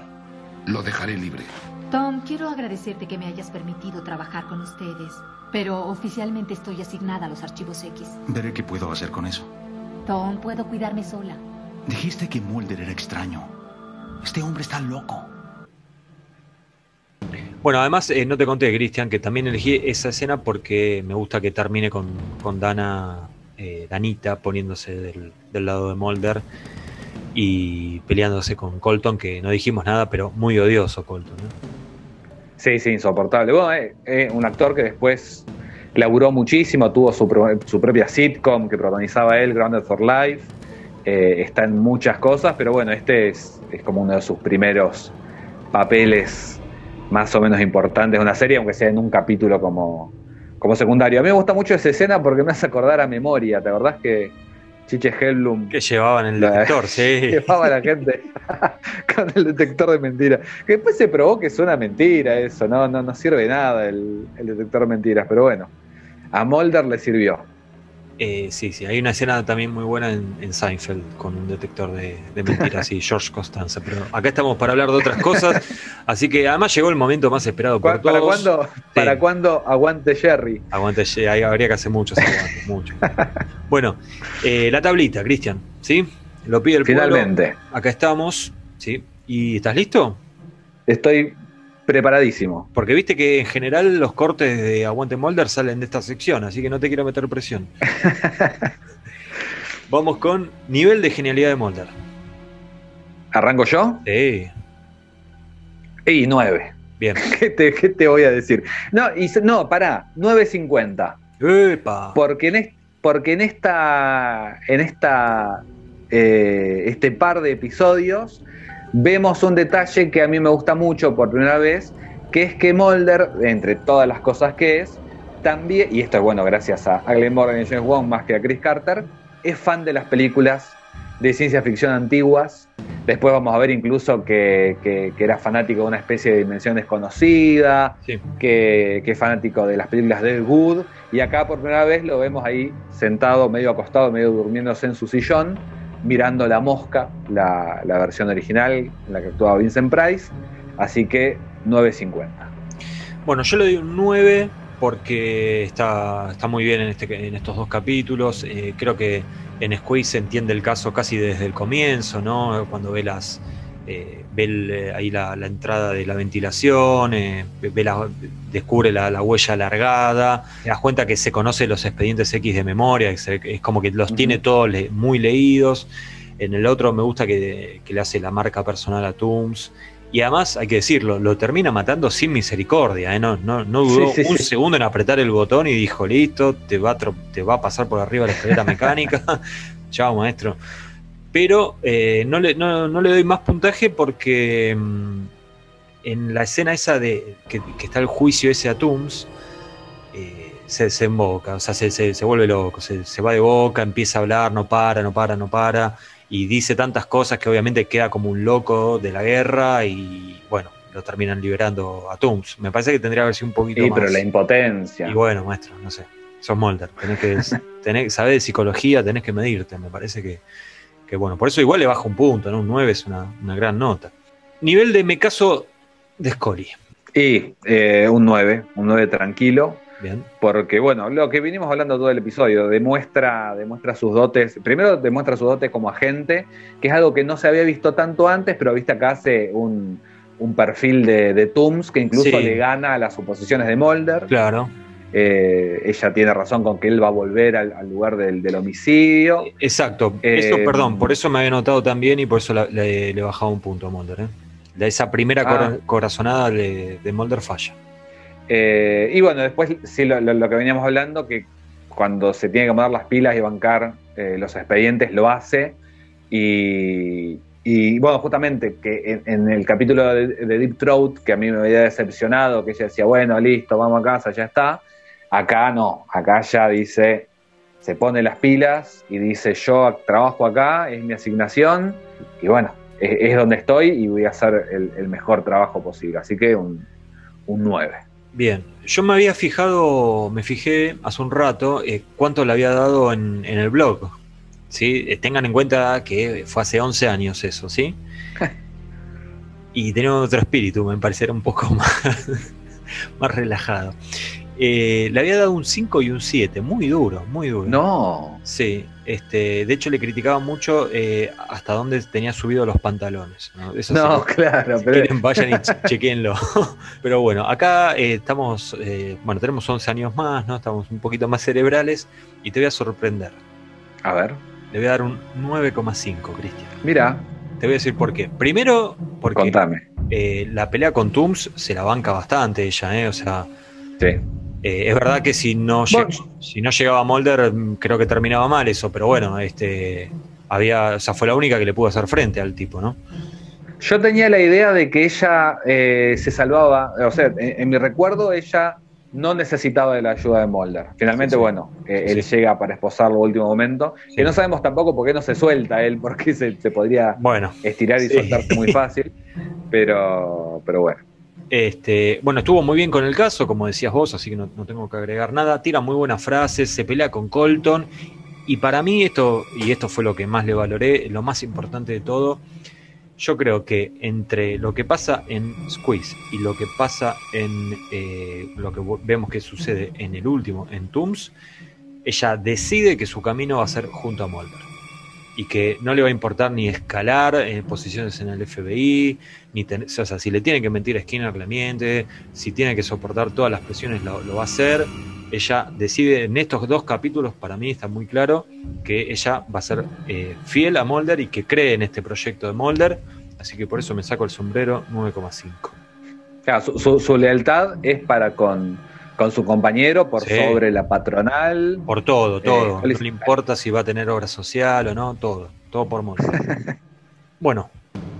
Lo dejaré libre. Tom, quiero agradecerte que me hayas permitido trabajar con ustedes, pero oficialmente estoy asignada a los archivos X. Veré qué puedo hacer con eso. Tom, puedo cuidarme sola. Dijiste que Mulder era extraño. Este hombre está loco. Bueno, además eh, no te conté, Cristian, que también elegí esa escena porque me gusta que termine con, Dana, eh, Danita poniéndose del, lado de Mulder y peleándose con Colton, que no dijimos nada, pero muy odioso Colton. Sí, sí, insoportable. Bueno, eh, un actor que después laburó muchísimo, tuvo su, propia sitcom que protagonizaba él, Grounded for Life. está en muchas cosas, pero bueno, este es, es como uno de sus primeros papeles más o menos importantes de una serie, aunque sea en un capítulo como, como secundario. A mí me gusta mucho esa escena porque me hace acordar a memoria, ¿te acordás que Chiche Hellblum... Que llevaban el detector, sí. Llevaba a la gente con el detector de mentiras. Que después se probó que suena mentira eso, no, no, no sirve nada el, el detector de mentiras, pero bueno, a Mulder le sirvió. Eh, sí, sí, hay una escena también muy buena en, Seinfeld con un detector de, mentiras y George Costanza, pero acá estamos para hablar de otras cosas, así que además llegó el momento más esperado por ¿Para todos. Cuándo, ¿Para cuándo aguante Jerry? Aguante Jerry, habría que hacer muchos aguantes, mucho. Bueno, eh, la tablita, Cristian, ¿sí? Lo pide el Finalmente. Acá estamos, ¿sí? ¿Y estás listo? Estoy preparadísimo. Porque viste que en general los cortes de Aguante Molder salen de esta sección, así que no te quiero meter presión. Vamos con nivel de genialidad de Molder. ¿Arranco yo? Sí. Y 9. Bien. ¿Qué te, voy a decir? No, y, no, pará, 9.50. ¡Epa! Porque en, porque en esta. En esta. Eh, este par de episodios vemos un detalle que a mí me gusta mucho por primera vez, que es que Mulder, entre todas las cosas que es, también, y esto es bueno gracias a, Glenn Morgan y James Wong más que a Chris Carter, es fan de las películas de ciencia ficción antiguas. Después vamos a ver incluso que, era fanático de una especie de dimensión desconocida, que, que, es fanático de las películas de Ed Wood. Y acá por primera vez lo vemos ahí sentado, medio acostado, medio durmiéndose en su sillón, mirando La Mosca, la, versión original en la que actuaba Vincent Price. Así que 9.50. Bueno, yo le doy un 9 porque está, está muy bien en, este, estos dos capítulos. Eh, creo que en Squeeze se entiende el caso casi desde el comienzo, ¿no? Cuando ve las. Eh, ve eh, ahí la, entrada de la ventilación, ve descubre la, huella alargada, te das cuenta que se conoce los expedientes X de memoria, es como que los tiene todos muy leídos. En el otro me gusta que, le hace la marca personal a Tooms. Y además, hay que decirlo, lo termina matando sin misericordia. ¿eh? No, no, dudó un segundo en apretar el botón y dijo, listo, te va a, te va a pasar por arriba la escalera mecánica. Chao, maestro. Pero eh, no, le, no, le doy más puntaje porque mm, en la escena esa de que, está el juicio ese a Tooms, eh, se, se emboca, o sea, se, se, vuelve loco, se, se, va de boca, empieza a hablar, no para, no para, no para, y dice tantas cosas que obviamente queda como un loco de la guerra y bueno, lo terminan liberando a Tooms. Me parece que tendría que haber sido un poquito sí, más. pero la impotencia. Y bueno, maestro, no sé, sos Molder, tenés que, tenés, saber de psicología, tenés que medirte, me parece que, que bueno, por eso igual le baja un punto, ¿no? Un 9 es una, una gran nota. Nivel de me caso de Scully. Y eh, un 9, un 9 tranquilo. Bien. Porque, bueno, lo que vinimos hablando todo el episodio, demuestra, demuestra sus dotes, primero demuestra sus dotes como agente, que es algo que no se había visto tanto antes, pero viste acá hace un, perfil de, de Tooms que incluso le gana a las suposiciones de Mulder. Claro. Eh, ella tiene razón con que él va a volver al, lugar del, homicidio. Exacto. eso, eh, perdón, por eso me había notado también y por eso le, le bajaba un punto a Mulder. ¿eh? esa primera ah. corazonada de, Mulder falla. Eh, y bueno, después sí lo, que veníamos hablando, que cuando se tiene que poner las pilas y bancar los expedientes, lo hace. Y, bueno, justamente que en, el capítulo de, Deep Throat, que a mí me había decepcionado, que ella decía, bueno, listo, vamos a casa, ya está. Acá no, acá ya dice, se pone las pilas y dice, yo trabajo acá, es mi asignación. Y bueno, es, donde estoy y voy a hacer el, mejor trabajo posible. Así que un, 9. Bien, yo me había fijado, me fijé hace un rato eh, cuánto le había dado en, el blog. ¿sí? Eh, tengan en cuenta que fue hace 11 años eso, ¿sí? y tenía otro espíritu, me pareciera un poco más, más relajado. Eh, le había dado un 5 y un 7, muy duro, muy duro. No. Sí, este, de hecho le criticaba mucho eh, hasta dónde tenía subido los pantalones. No, claro, pero... quieren, vayan y chequenlo. pero bueno, acá eh, estamos, bueno, tenemos 11 años más, ¿no? Estamos un poquito más cerebrales y te voy a sorprender. A ver. Le voy a dar un 9,5, Cristian. Mira. Te voy a decir por qué. Primero, porque Contame. la pelea con Tooms se la banca bastante ella, ¿eh? O sea... Sí eh, es verdad que si no, si no llegaba Molder, mm, creo que terminaba mal eso, pero bueno, este había, o sea, fue la única que le pudo hacer frente al tipo, ¿no? Yo tenía la idea de que ella eh, se salvaba, o sea, en, mi recuerdo ella no necesitaba de la ayuda de Molder. Finalmente, bueno, eh, él llega para esposarlo al último momento. Y no sabemos tampoco por qué no se suelta él, porque se, podría bueno, estirar y soltarse muy fácil. Pero, pero bueno. Este, bueno, estuvo muy bien con el caso, como decías vos, así que no, tengo que agregar nada. Tira muy buenas frases, se pelea con Colton. Y para mí esto, y esto fue lo que más le valoré, lo más importante de todo, yo creo que entre lo que pasa en Squeeze y lo que pasa en eh, lo que vemos que sucede en el último, en Tooms, ella decide que su camino va a ser junto a Mulder. Y que no le va a importar ni escalar en posiciones en el FBI, ni o sea, si le tiene que mentir a Skinner, le miente, si tiene que soportar todas las presiones, lo, va a hacer. Ella decide, en estos dos capítulos, para mí está muy claro que ella va a ser eh, fiel a Mulder y que cree en este proyecto de Mulder, así que por eso me saco el sombrero 9,5. Claro, su lealtad es para con con su compañero por sobre la patronal. Por todo, todo. Eh, no le importa si va a tener obra social o no, todo. Todo por modo. bueno,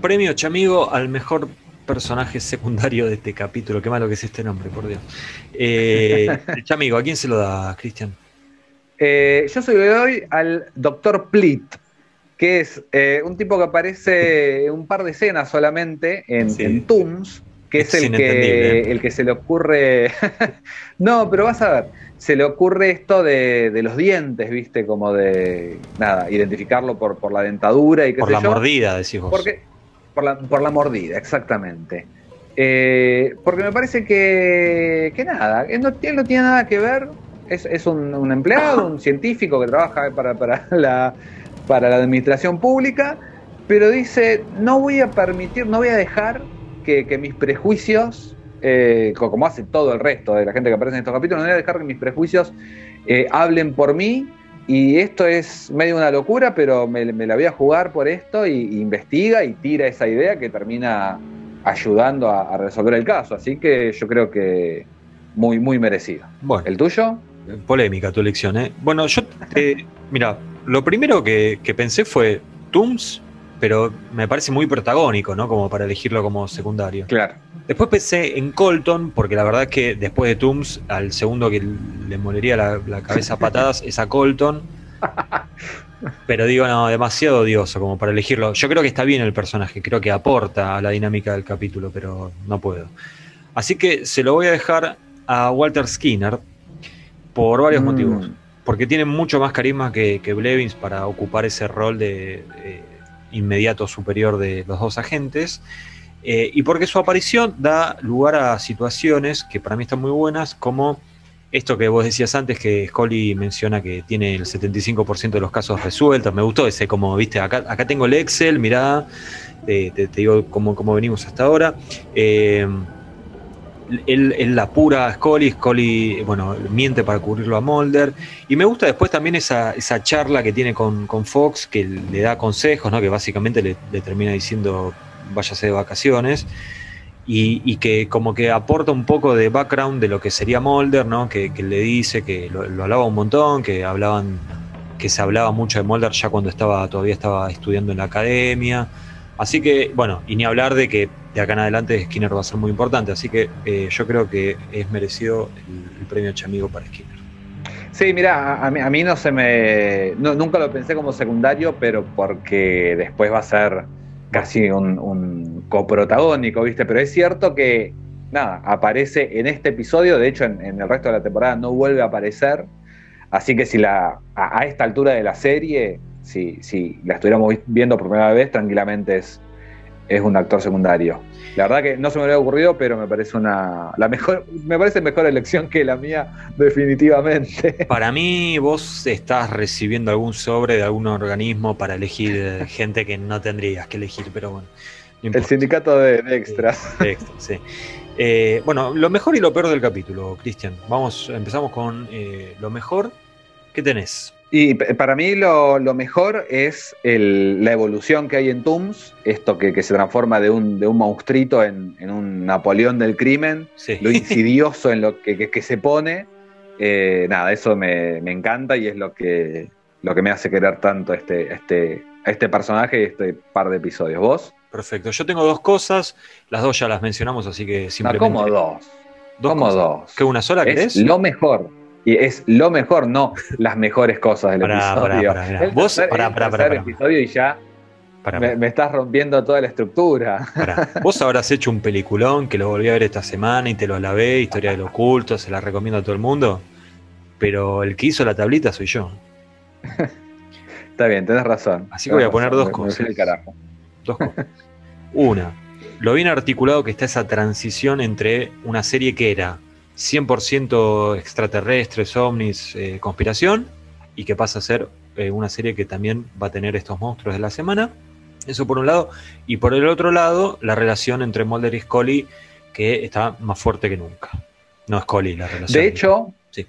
premio Chamigo al mejor personaje secundario de este capítulo. Qué malo que es este nombre, por Dios. Eh, Chamigo, ¿a quién se lo da, Cristian? Eh, yo se lo doy al doctor Plit, que es eh, un tipo que aparece un par de escenas solamente en, en Toons que es, el, que, el que se le ocurre. no, pero vas a ver, se le ocurre esto de, los dientes, ¿viste? Como de. Nada, identificarlo por, por la dentadura y qué Por la mordida, decís vos. Porque, por, la, por la mordida, exactamente. Eh, porque me parece que, que nada, él no, no tiene nada que ver. Es, es un, un, empleado, un científico que trabaja para, para, la, para la administración pública, pero dice: No voy a permitir, no voy a dejar que, mis prejuicios, eh, como hace todo el resto de la gente que aparece en estos capítulos, no voy a dejar que mis prejuicios eh, hablen por mí. Y esto es medio una locura, pero me, la voy a jugar por esto y, investiga y tira esa idea que termina ayudando a, resolver el caso. Así que yo creo que muy, muy merecido. Bueno, ¿El tuyo? Polémica tu elección, ¿eh? Bueno, yo, mira, lo primero que, que pensé fue Tooms pero me parece muy protagónico, ¿no? Como para elegirlo como secundario. Claro. Después pensé en Colton, porque la verdad es que después de Tooms, al segundo que le molería la, cabeza a patadas es a Colton. Pero digo, no, demasiado odioso como para elegirlo. Yo creo que está bien el personaje, creo que aporta a la dinámica del capítulo, pero no puedo. Así que se lo voy a dejar a Walter Skinner por varios mm. motivos. Porque tiene mucho más carisma que, que Blevins para ocupar ese rol de inmediato superior de los dos agentes. Eh, y porque su aparición da lugar a situaciones que para mí están muy buenas, como esto que vos decías antes, que Scully menciona que tiene el 75% de los casos resueltos. Me gustó ese, como viste, acá, acá tengo el Excel, mirá, te, digo cómo, cómo, venimos hasta ahora. Eh, él, la pura Scully, Scully, bueno, miente para cubrirlo a Mulder. Y me gusta después también esa, esa charla que tiene con, Fox, que le da consejos, ¿no? que básicamente le, termina diciendo váyase de vacaciones. Y, que como que aporta un poco de background de lo que sería Mulder, ¿no? que, le dice que lo, lo, hablaba un montón, que hablaban, que se hablaba mucho de Mulder ya cuando estaba, todavía estaba estudiando en la academia. Así que, bueno, y ni hablar de que de acá en adelante Skinner va a ser muy importante. Así que eh, yo creo que es merecido el, premio Chamigo para Skinner. Sí, mira, a mí, no se me. nunca lo pensé como secundario, pero porque después va a ser casi un, coprotagónico, ¿viste? Pero es cierto que, nada, aparece en este episodio, de hecho en, el resto de la temporada no vuelve a aparecer. Así que si la a, esta altura de la serie, si, si la estuviéramos viendo por primera vez, tranquilamente es, es un actor secundario. La verdad que no se me había ocurrido, pero me parece una la mejor, me parece mejor elección que la mía, definitivamente. Para mí, vos estás recibiendo algún sobre de algún organismo para elegir eh, gente que no tendrías que elegir, pero bueno. El sindicato de, extras. sí. Eh, bueno, lo mejor y lo peor del capítulo, Cristian. Vamos, empezamos con eh, lo mejor. ¿Qué tenés? Y para mí lo, mejor es la evolución que hay en Tooms, esto que, se transforma de un, de un monstruito en, un Napoleón del crimen, lo insidioso en lo que, se pone. Eh, nada, eso me, encanta y es lo que, lo que me hace querer tanto este, este, este personaje y este par de episodios. ¿Vos? Perfecto. Yo tengo dos cosas, las dos ya las mencionamos, así que simplemente. No, como dos. ¿Dos como dos? ¿Qué una sola es Lo mejor. Y es lo mejor, no las mejores cosas del episodio. Pará, pará, Vos, pará, pará, episodio y ya me, estás rompiendo toda la estructura. Vos habrás hecho un peliculón que lo volví a ver esta semana y te lo lavé, Historia del Oculto, se la recomiendo a todo el mundo. Pero el que hizo la tablita soy yo. Está bien, tenés razón. Así que voy a poner dos cosas. Dos cosas. Una, lo bien articulado que está esa transición entre una serie que era 100% extraterrestres, ovnis, eh, conspiración, y que pasa a ser eh, una serie que también va a tener estos monstruos de la semana. Eso por un lado. Y por el otro lado, la relación entre Mulder y Scully, que está más fuerte que nunca. No Scully, la relación. De hecho, sí.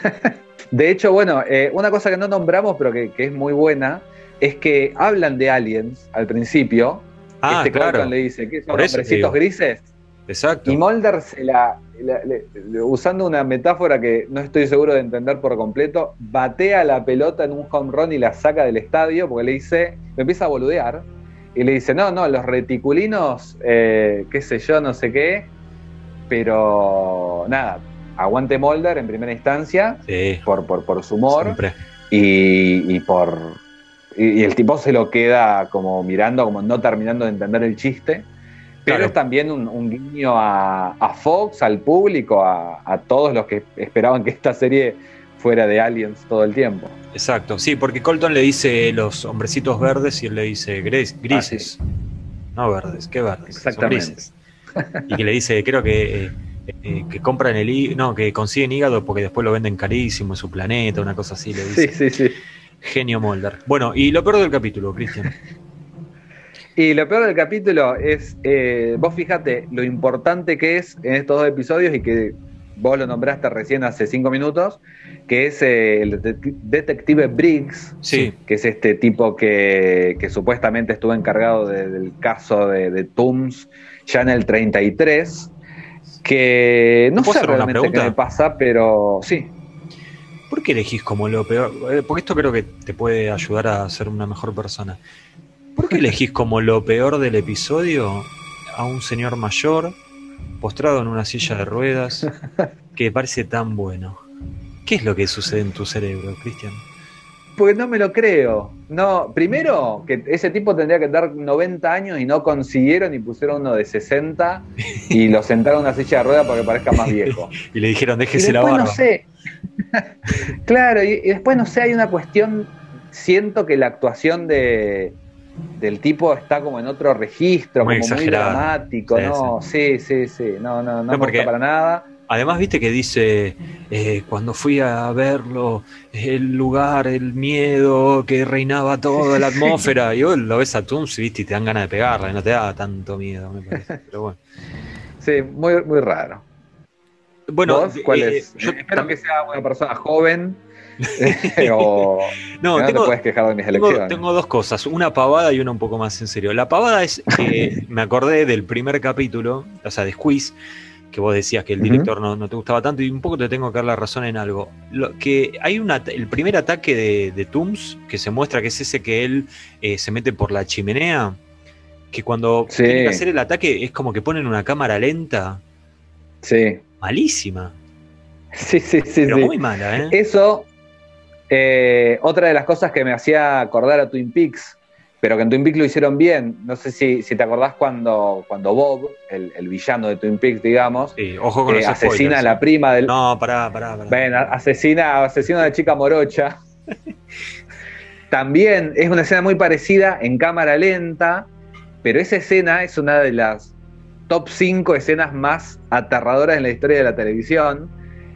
de hecho, bueno, eh, una cosa que no nombramos, pero que, es muy buena, es que hablan de aliens al principio. Ah, este claro. le dice, ¿qué son hombrecitos grises? Exacto. Y Mulder se la, usando una metáfora que no estoy seguro de entender por completo, batea la pelota en un home run y la saca del estadio porque le dice, me empieza a boludear y le dice, no, no, los reticulinos, eh, qué sé yo, no sé qué, pero nada, aguante Mulder en primera instancia por, por, su humor y, por... y el tipo se lo queda como mirando, como no terminando de entender el chiste. Pero es también un, guiño a, Fox, al público, a, todos los que esperaban que esta serie fuera de Aliens todo el tiempo. Exacto, sí, porque Colton le dice los hombrecitos verdes y él le dice grises. No verdes, ¿qué verdes? Exactamente. Y que le dice, creo que, eh, eh, que compran el hígado, no, que consiguen hígado porque después lo venden carísimo en su planeta, una cosa así le dice. Sí, sí, sí. Genio Molder. Bueno, y lo peor del capítulo, Cristian. Y lo peor del capítulo es, eh, vos fíjate lo importante que es en estos dos episodios y que vos lo nombraste recién hace cinco minutos, que es eh, el detective Briggs, sí. que es este tipo que, supuestamente estuvo encargado del caso de, de Tooms ya en el 33, que no sé realmente qué me pasa, pero sí. ¿Por qué elegís como lo peor? Eh, porque esto creo que te puede ayudar a ser una mejor persona. ¿Por qué elegís como lo peor del episodio a un señor mayor postrado en una silla de ruedas que parece tan bueno? ¿Qué es lo que sucede en tu cerebro, Cristian? Porque no me lo creo. No, primero que ese tipo tendría que dar 90 años y no consiguieron y pusieron uno de 60 y lo sentaron en una silla de ruedas para que parezca más viejo. y le dijeron, déjese la barba. No sé. claro, y después no sé, hay una cuestión. Siento que la actuación de, del tipo está como en otro registro, como muy dramático, ¿no? Sí, sí, sí, no, no, no, no para nada. Además, viste que dice, eh, cuando fui a verlo, el lugar, el miedo que reinaba toda la atmósfera, y vos lo ves a Tooms, viste, y te dan ganas de pegarla, y no te da tanto miedo, me parece, pero bueno. Sí, muy, muy raro. Bueno, ¿cuál eh, es? Yo espero que sea una persona joven, no, tengo, puedes quejar de mis elecciones. Tengo, dos cosas, una pavada y una un poco más en serio. La pavada es que me acordé del primer capítulo, o sea, de Squeeze, que vos decías que el director no, te gustaba tanto, y un poco te tengo que dar la razón en algo. Lo, que hay una, el primer ataque de, de Tooms, que se muestra que es ese que él eh, se mete por la chimenea, que cuando tiene que hacer el ataque es como que ponen una cámara lenta. Sí. Malísima. Sí, sí, sí. Pero muy mala, ¿eh? Eso, eh, otra de las cosas que me hacía acordar a Twin Peaks, pero que en Twin Peaks lo hicieron bien, no sé si, te acordás cuando, cuando Bob, el, villano de Twin Peaks, digamos, ojo con eh, asesina a la prima del... No, pará, pará, pará. asesina, asesina a la chica morocha. También es una escena muy parecida en cámara lenta, pero esa escena es una de las top 5 escenas más aterradoras en la historia de la televisión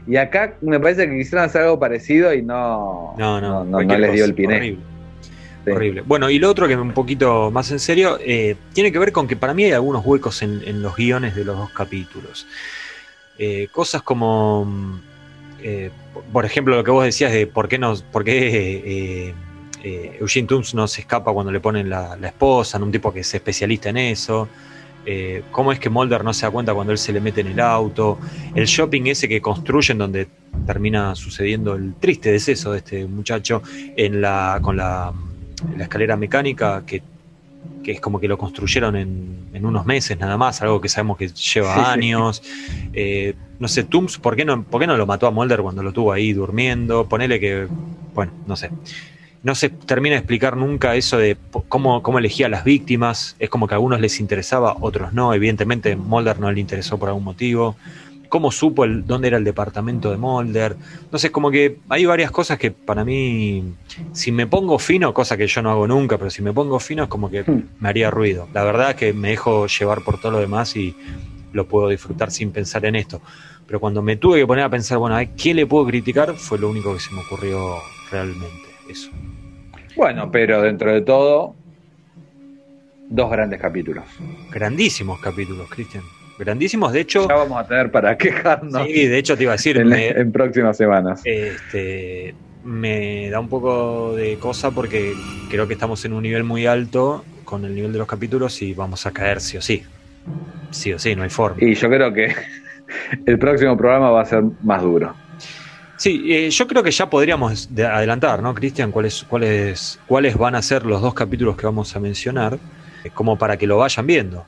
y acá me parece que quisieron hacer algo parecido y no, no, no, no, les dio el piné. Horrible. Bueno, y lo otro que un poquito más en serio, eh, tiene que ver con que para mí hay algunos huecos en, los guiones de los dos capítulos. Eh, cosas como, eh, por ejemplo, lo que vos decías de por qué, nos, por qué Eugene Tooms no se escapa cuando le ponen la, la esposa, en un tipo que es especialista en eso. Eh, cómo es que Mulder no se da cuenta cuando él se le mete en el auto, el shopping ese que construyen donde termina sucediendo el triste deceso de este muchacho en la, con la, escalera mecánica que, es como que lo construyeron en, unos meses nada más, algo que sabemos que lleva años. Eh, no sé, Tooms, ¿por qué, no, ¿por qué no lo mató a Mulder cuando lo tuvo ahí durmiendo? Ponele que, bueno, no sé. No se termina de explicar nunca eso de cómo, cómo elegía a las víctimas. Es como que a algunos les interesaba, otros no. Evidentemente, Mulder no le interesó por algún motivo. ¿Cómo supo el, dónde era el departamento de Mulder? No sé, como que hay varias cosas que para mí, si me pongo fino, cosa que yo no hago nunca, pero si me pongo fino es como que hmm. me haría ruido. La verdad es que me dejo llevar por todo lo demás y lo puedo disfrutar sin pensar en esto. Pero cuando me tuve que poner a pensar, bueno, ¿a qué le puedo criticar? Fue lo único que se me ocurrió realmente, eso. Bueno, pero dentro de todo, dos grandes capítulos. Grandísimos capítulos, Cristian. Grandísimos, de hecho. Ya vamos a tener para quejarnos. Sí, de hecho te iba a decir. En, próximas semanas. Este, me da un poco de cosa porque creo que estamos en un nivel muy alto con el nivel de los capítulos y vamos a caer sí o sí. Sí o sí, no hay forma. Y yo creo que el próximo programa va a ser más duro. Sí, eh, yo creo que ya podríamos adelantar, ¿no, Cristian? ¿Cuáles, cuáles, ¿Cuáles van a ser los dos capítulos que vamos a mencionar? Eh, como para que lo vayan viendo.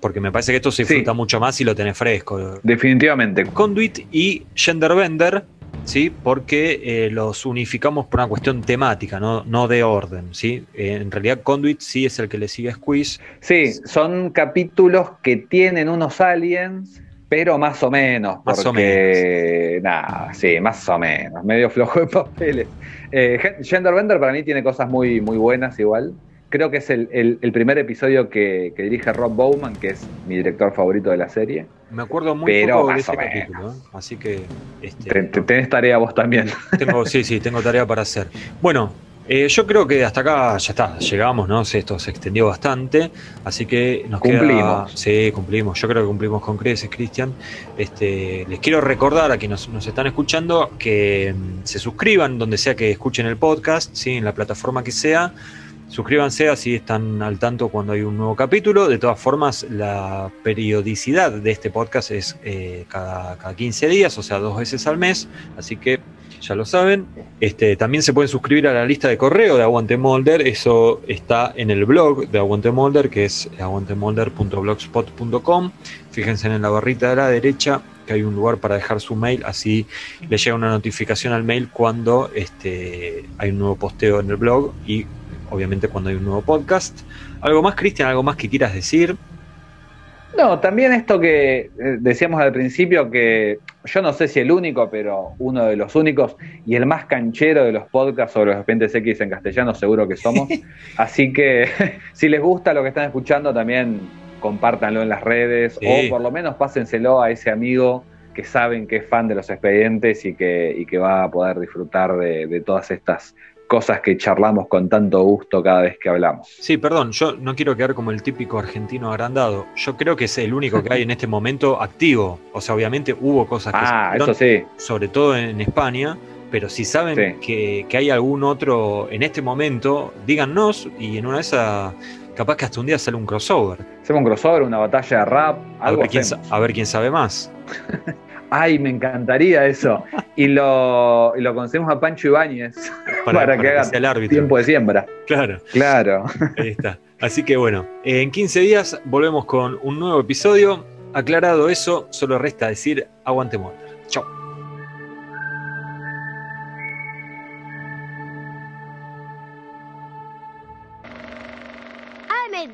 Porque me parece que esto se disfruta mucho más si lo tenés fresco. Definitivamente. Conduit y Genderbender, ¿sí? Porque eh, los unificamos por una cuestión temática, no, no de orden, ¿sí? en realidad Conduit sí es el que le sigue a Squeeze. Sí, son capítulos que tienen unos aliens pero más o menos, más porque, nada, sí, más o menos, medio flojo de papeles. Eh, Genderbender para mí tiene cosas muy, muy buenas igual. Creo que es el, primer episodio que, dirige Rob Bowman, que es mi director favorito de la serie. Me acuerdo muy poco de ese capítulo, ¿eh? así que... Este, tenés tarea vos también. Tengo, sí, sí, tengo tarea para hacer. Bueno, eh, yo creo que hasta acá ya está, llegamos, ¿no? Esto se extendió bastante, así que nos cumplimos. sí, cumplimos. Yo creo que cumplimos con creces, Cristian. Este, les quiero recordar a quienes nos, están escuchando que mm, se suscriban donde sea que escuchen el podcast, ¿sí? en la plataforma que sea. Suscríbanse así están al tanto cuando hay un nuevo capítulo. De todas formas, la periodicidad de este podcast es eh, cada, cada 15 días, o sea, dos veces al mes. Así que ya lo saben. Este, también se pueden suscribir a la lista de correo de Aguante Molder, eso está en el blog de Aguante Molder, que es aguantemolder.blogspot.com. Fíjense en la barrita de la derecha que hay un lugar para dejar su mail, así le llega una notificación al mail cuando este, hay un nuevo posteo en el blog y obviamente cuando hay un nuevo podcast. ¿Algo más, Cristian? ¿Algo más que quieras decir? No, también esto que eh, decíamos al principio, que yo no sé si el único, pero uno de los únicos y el más canchero de los podcasts sobre los expedientes X en castellano, seguro que somos. Así que si les gusta lo que están escuchando, también compártanlo en las redes o por lo menos pásenselo a ese amigo que saben que es fan de los expedientes y que, y que va a poder disfrutar de, de todas estas cosas que charlamos con tanto gusto cada vez que hablamos. Sí, perdón, yo no quiero quedar como el típico argentino agrandado. Yo creo que es el único que hay en este momento activo. O sea, obviamente hubo cosas que ah, eso sí. sobre todo en España, pero si saben que, hay algún otro en este momento, díganos y en una de esas capaz que hasta un día sale un crossover. Hacemos un crossover, una batalla de rap, algo a ver, quién, a ver quién sabe más. ay, me encantaría eso. Y lo, y a Pancho Ibáñez para, para, que, haga el tiempo de siembra. Claro. Claro. Ahí está. Así que bueno, en 15 días volvemos con un nuevo episodio. Aclarado eso, solo resta decir aguante Monster. Chao.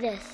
this.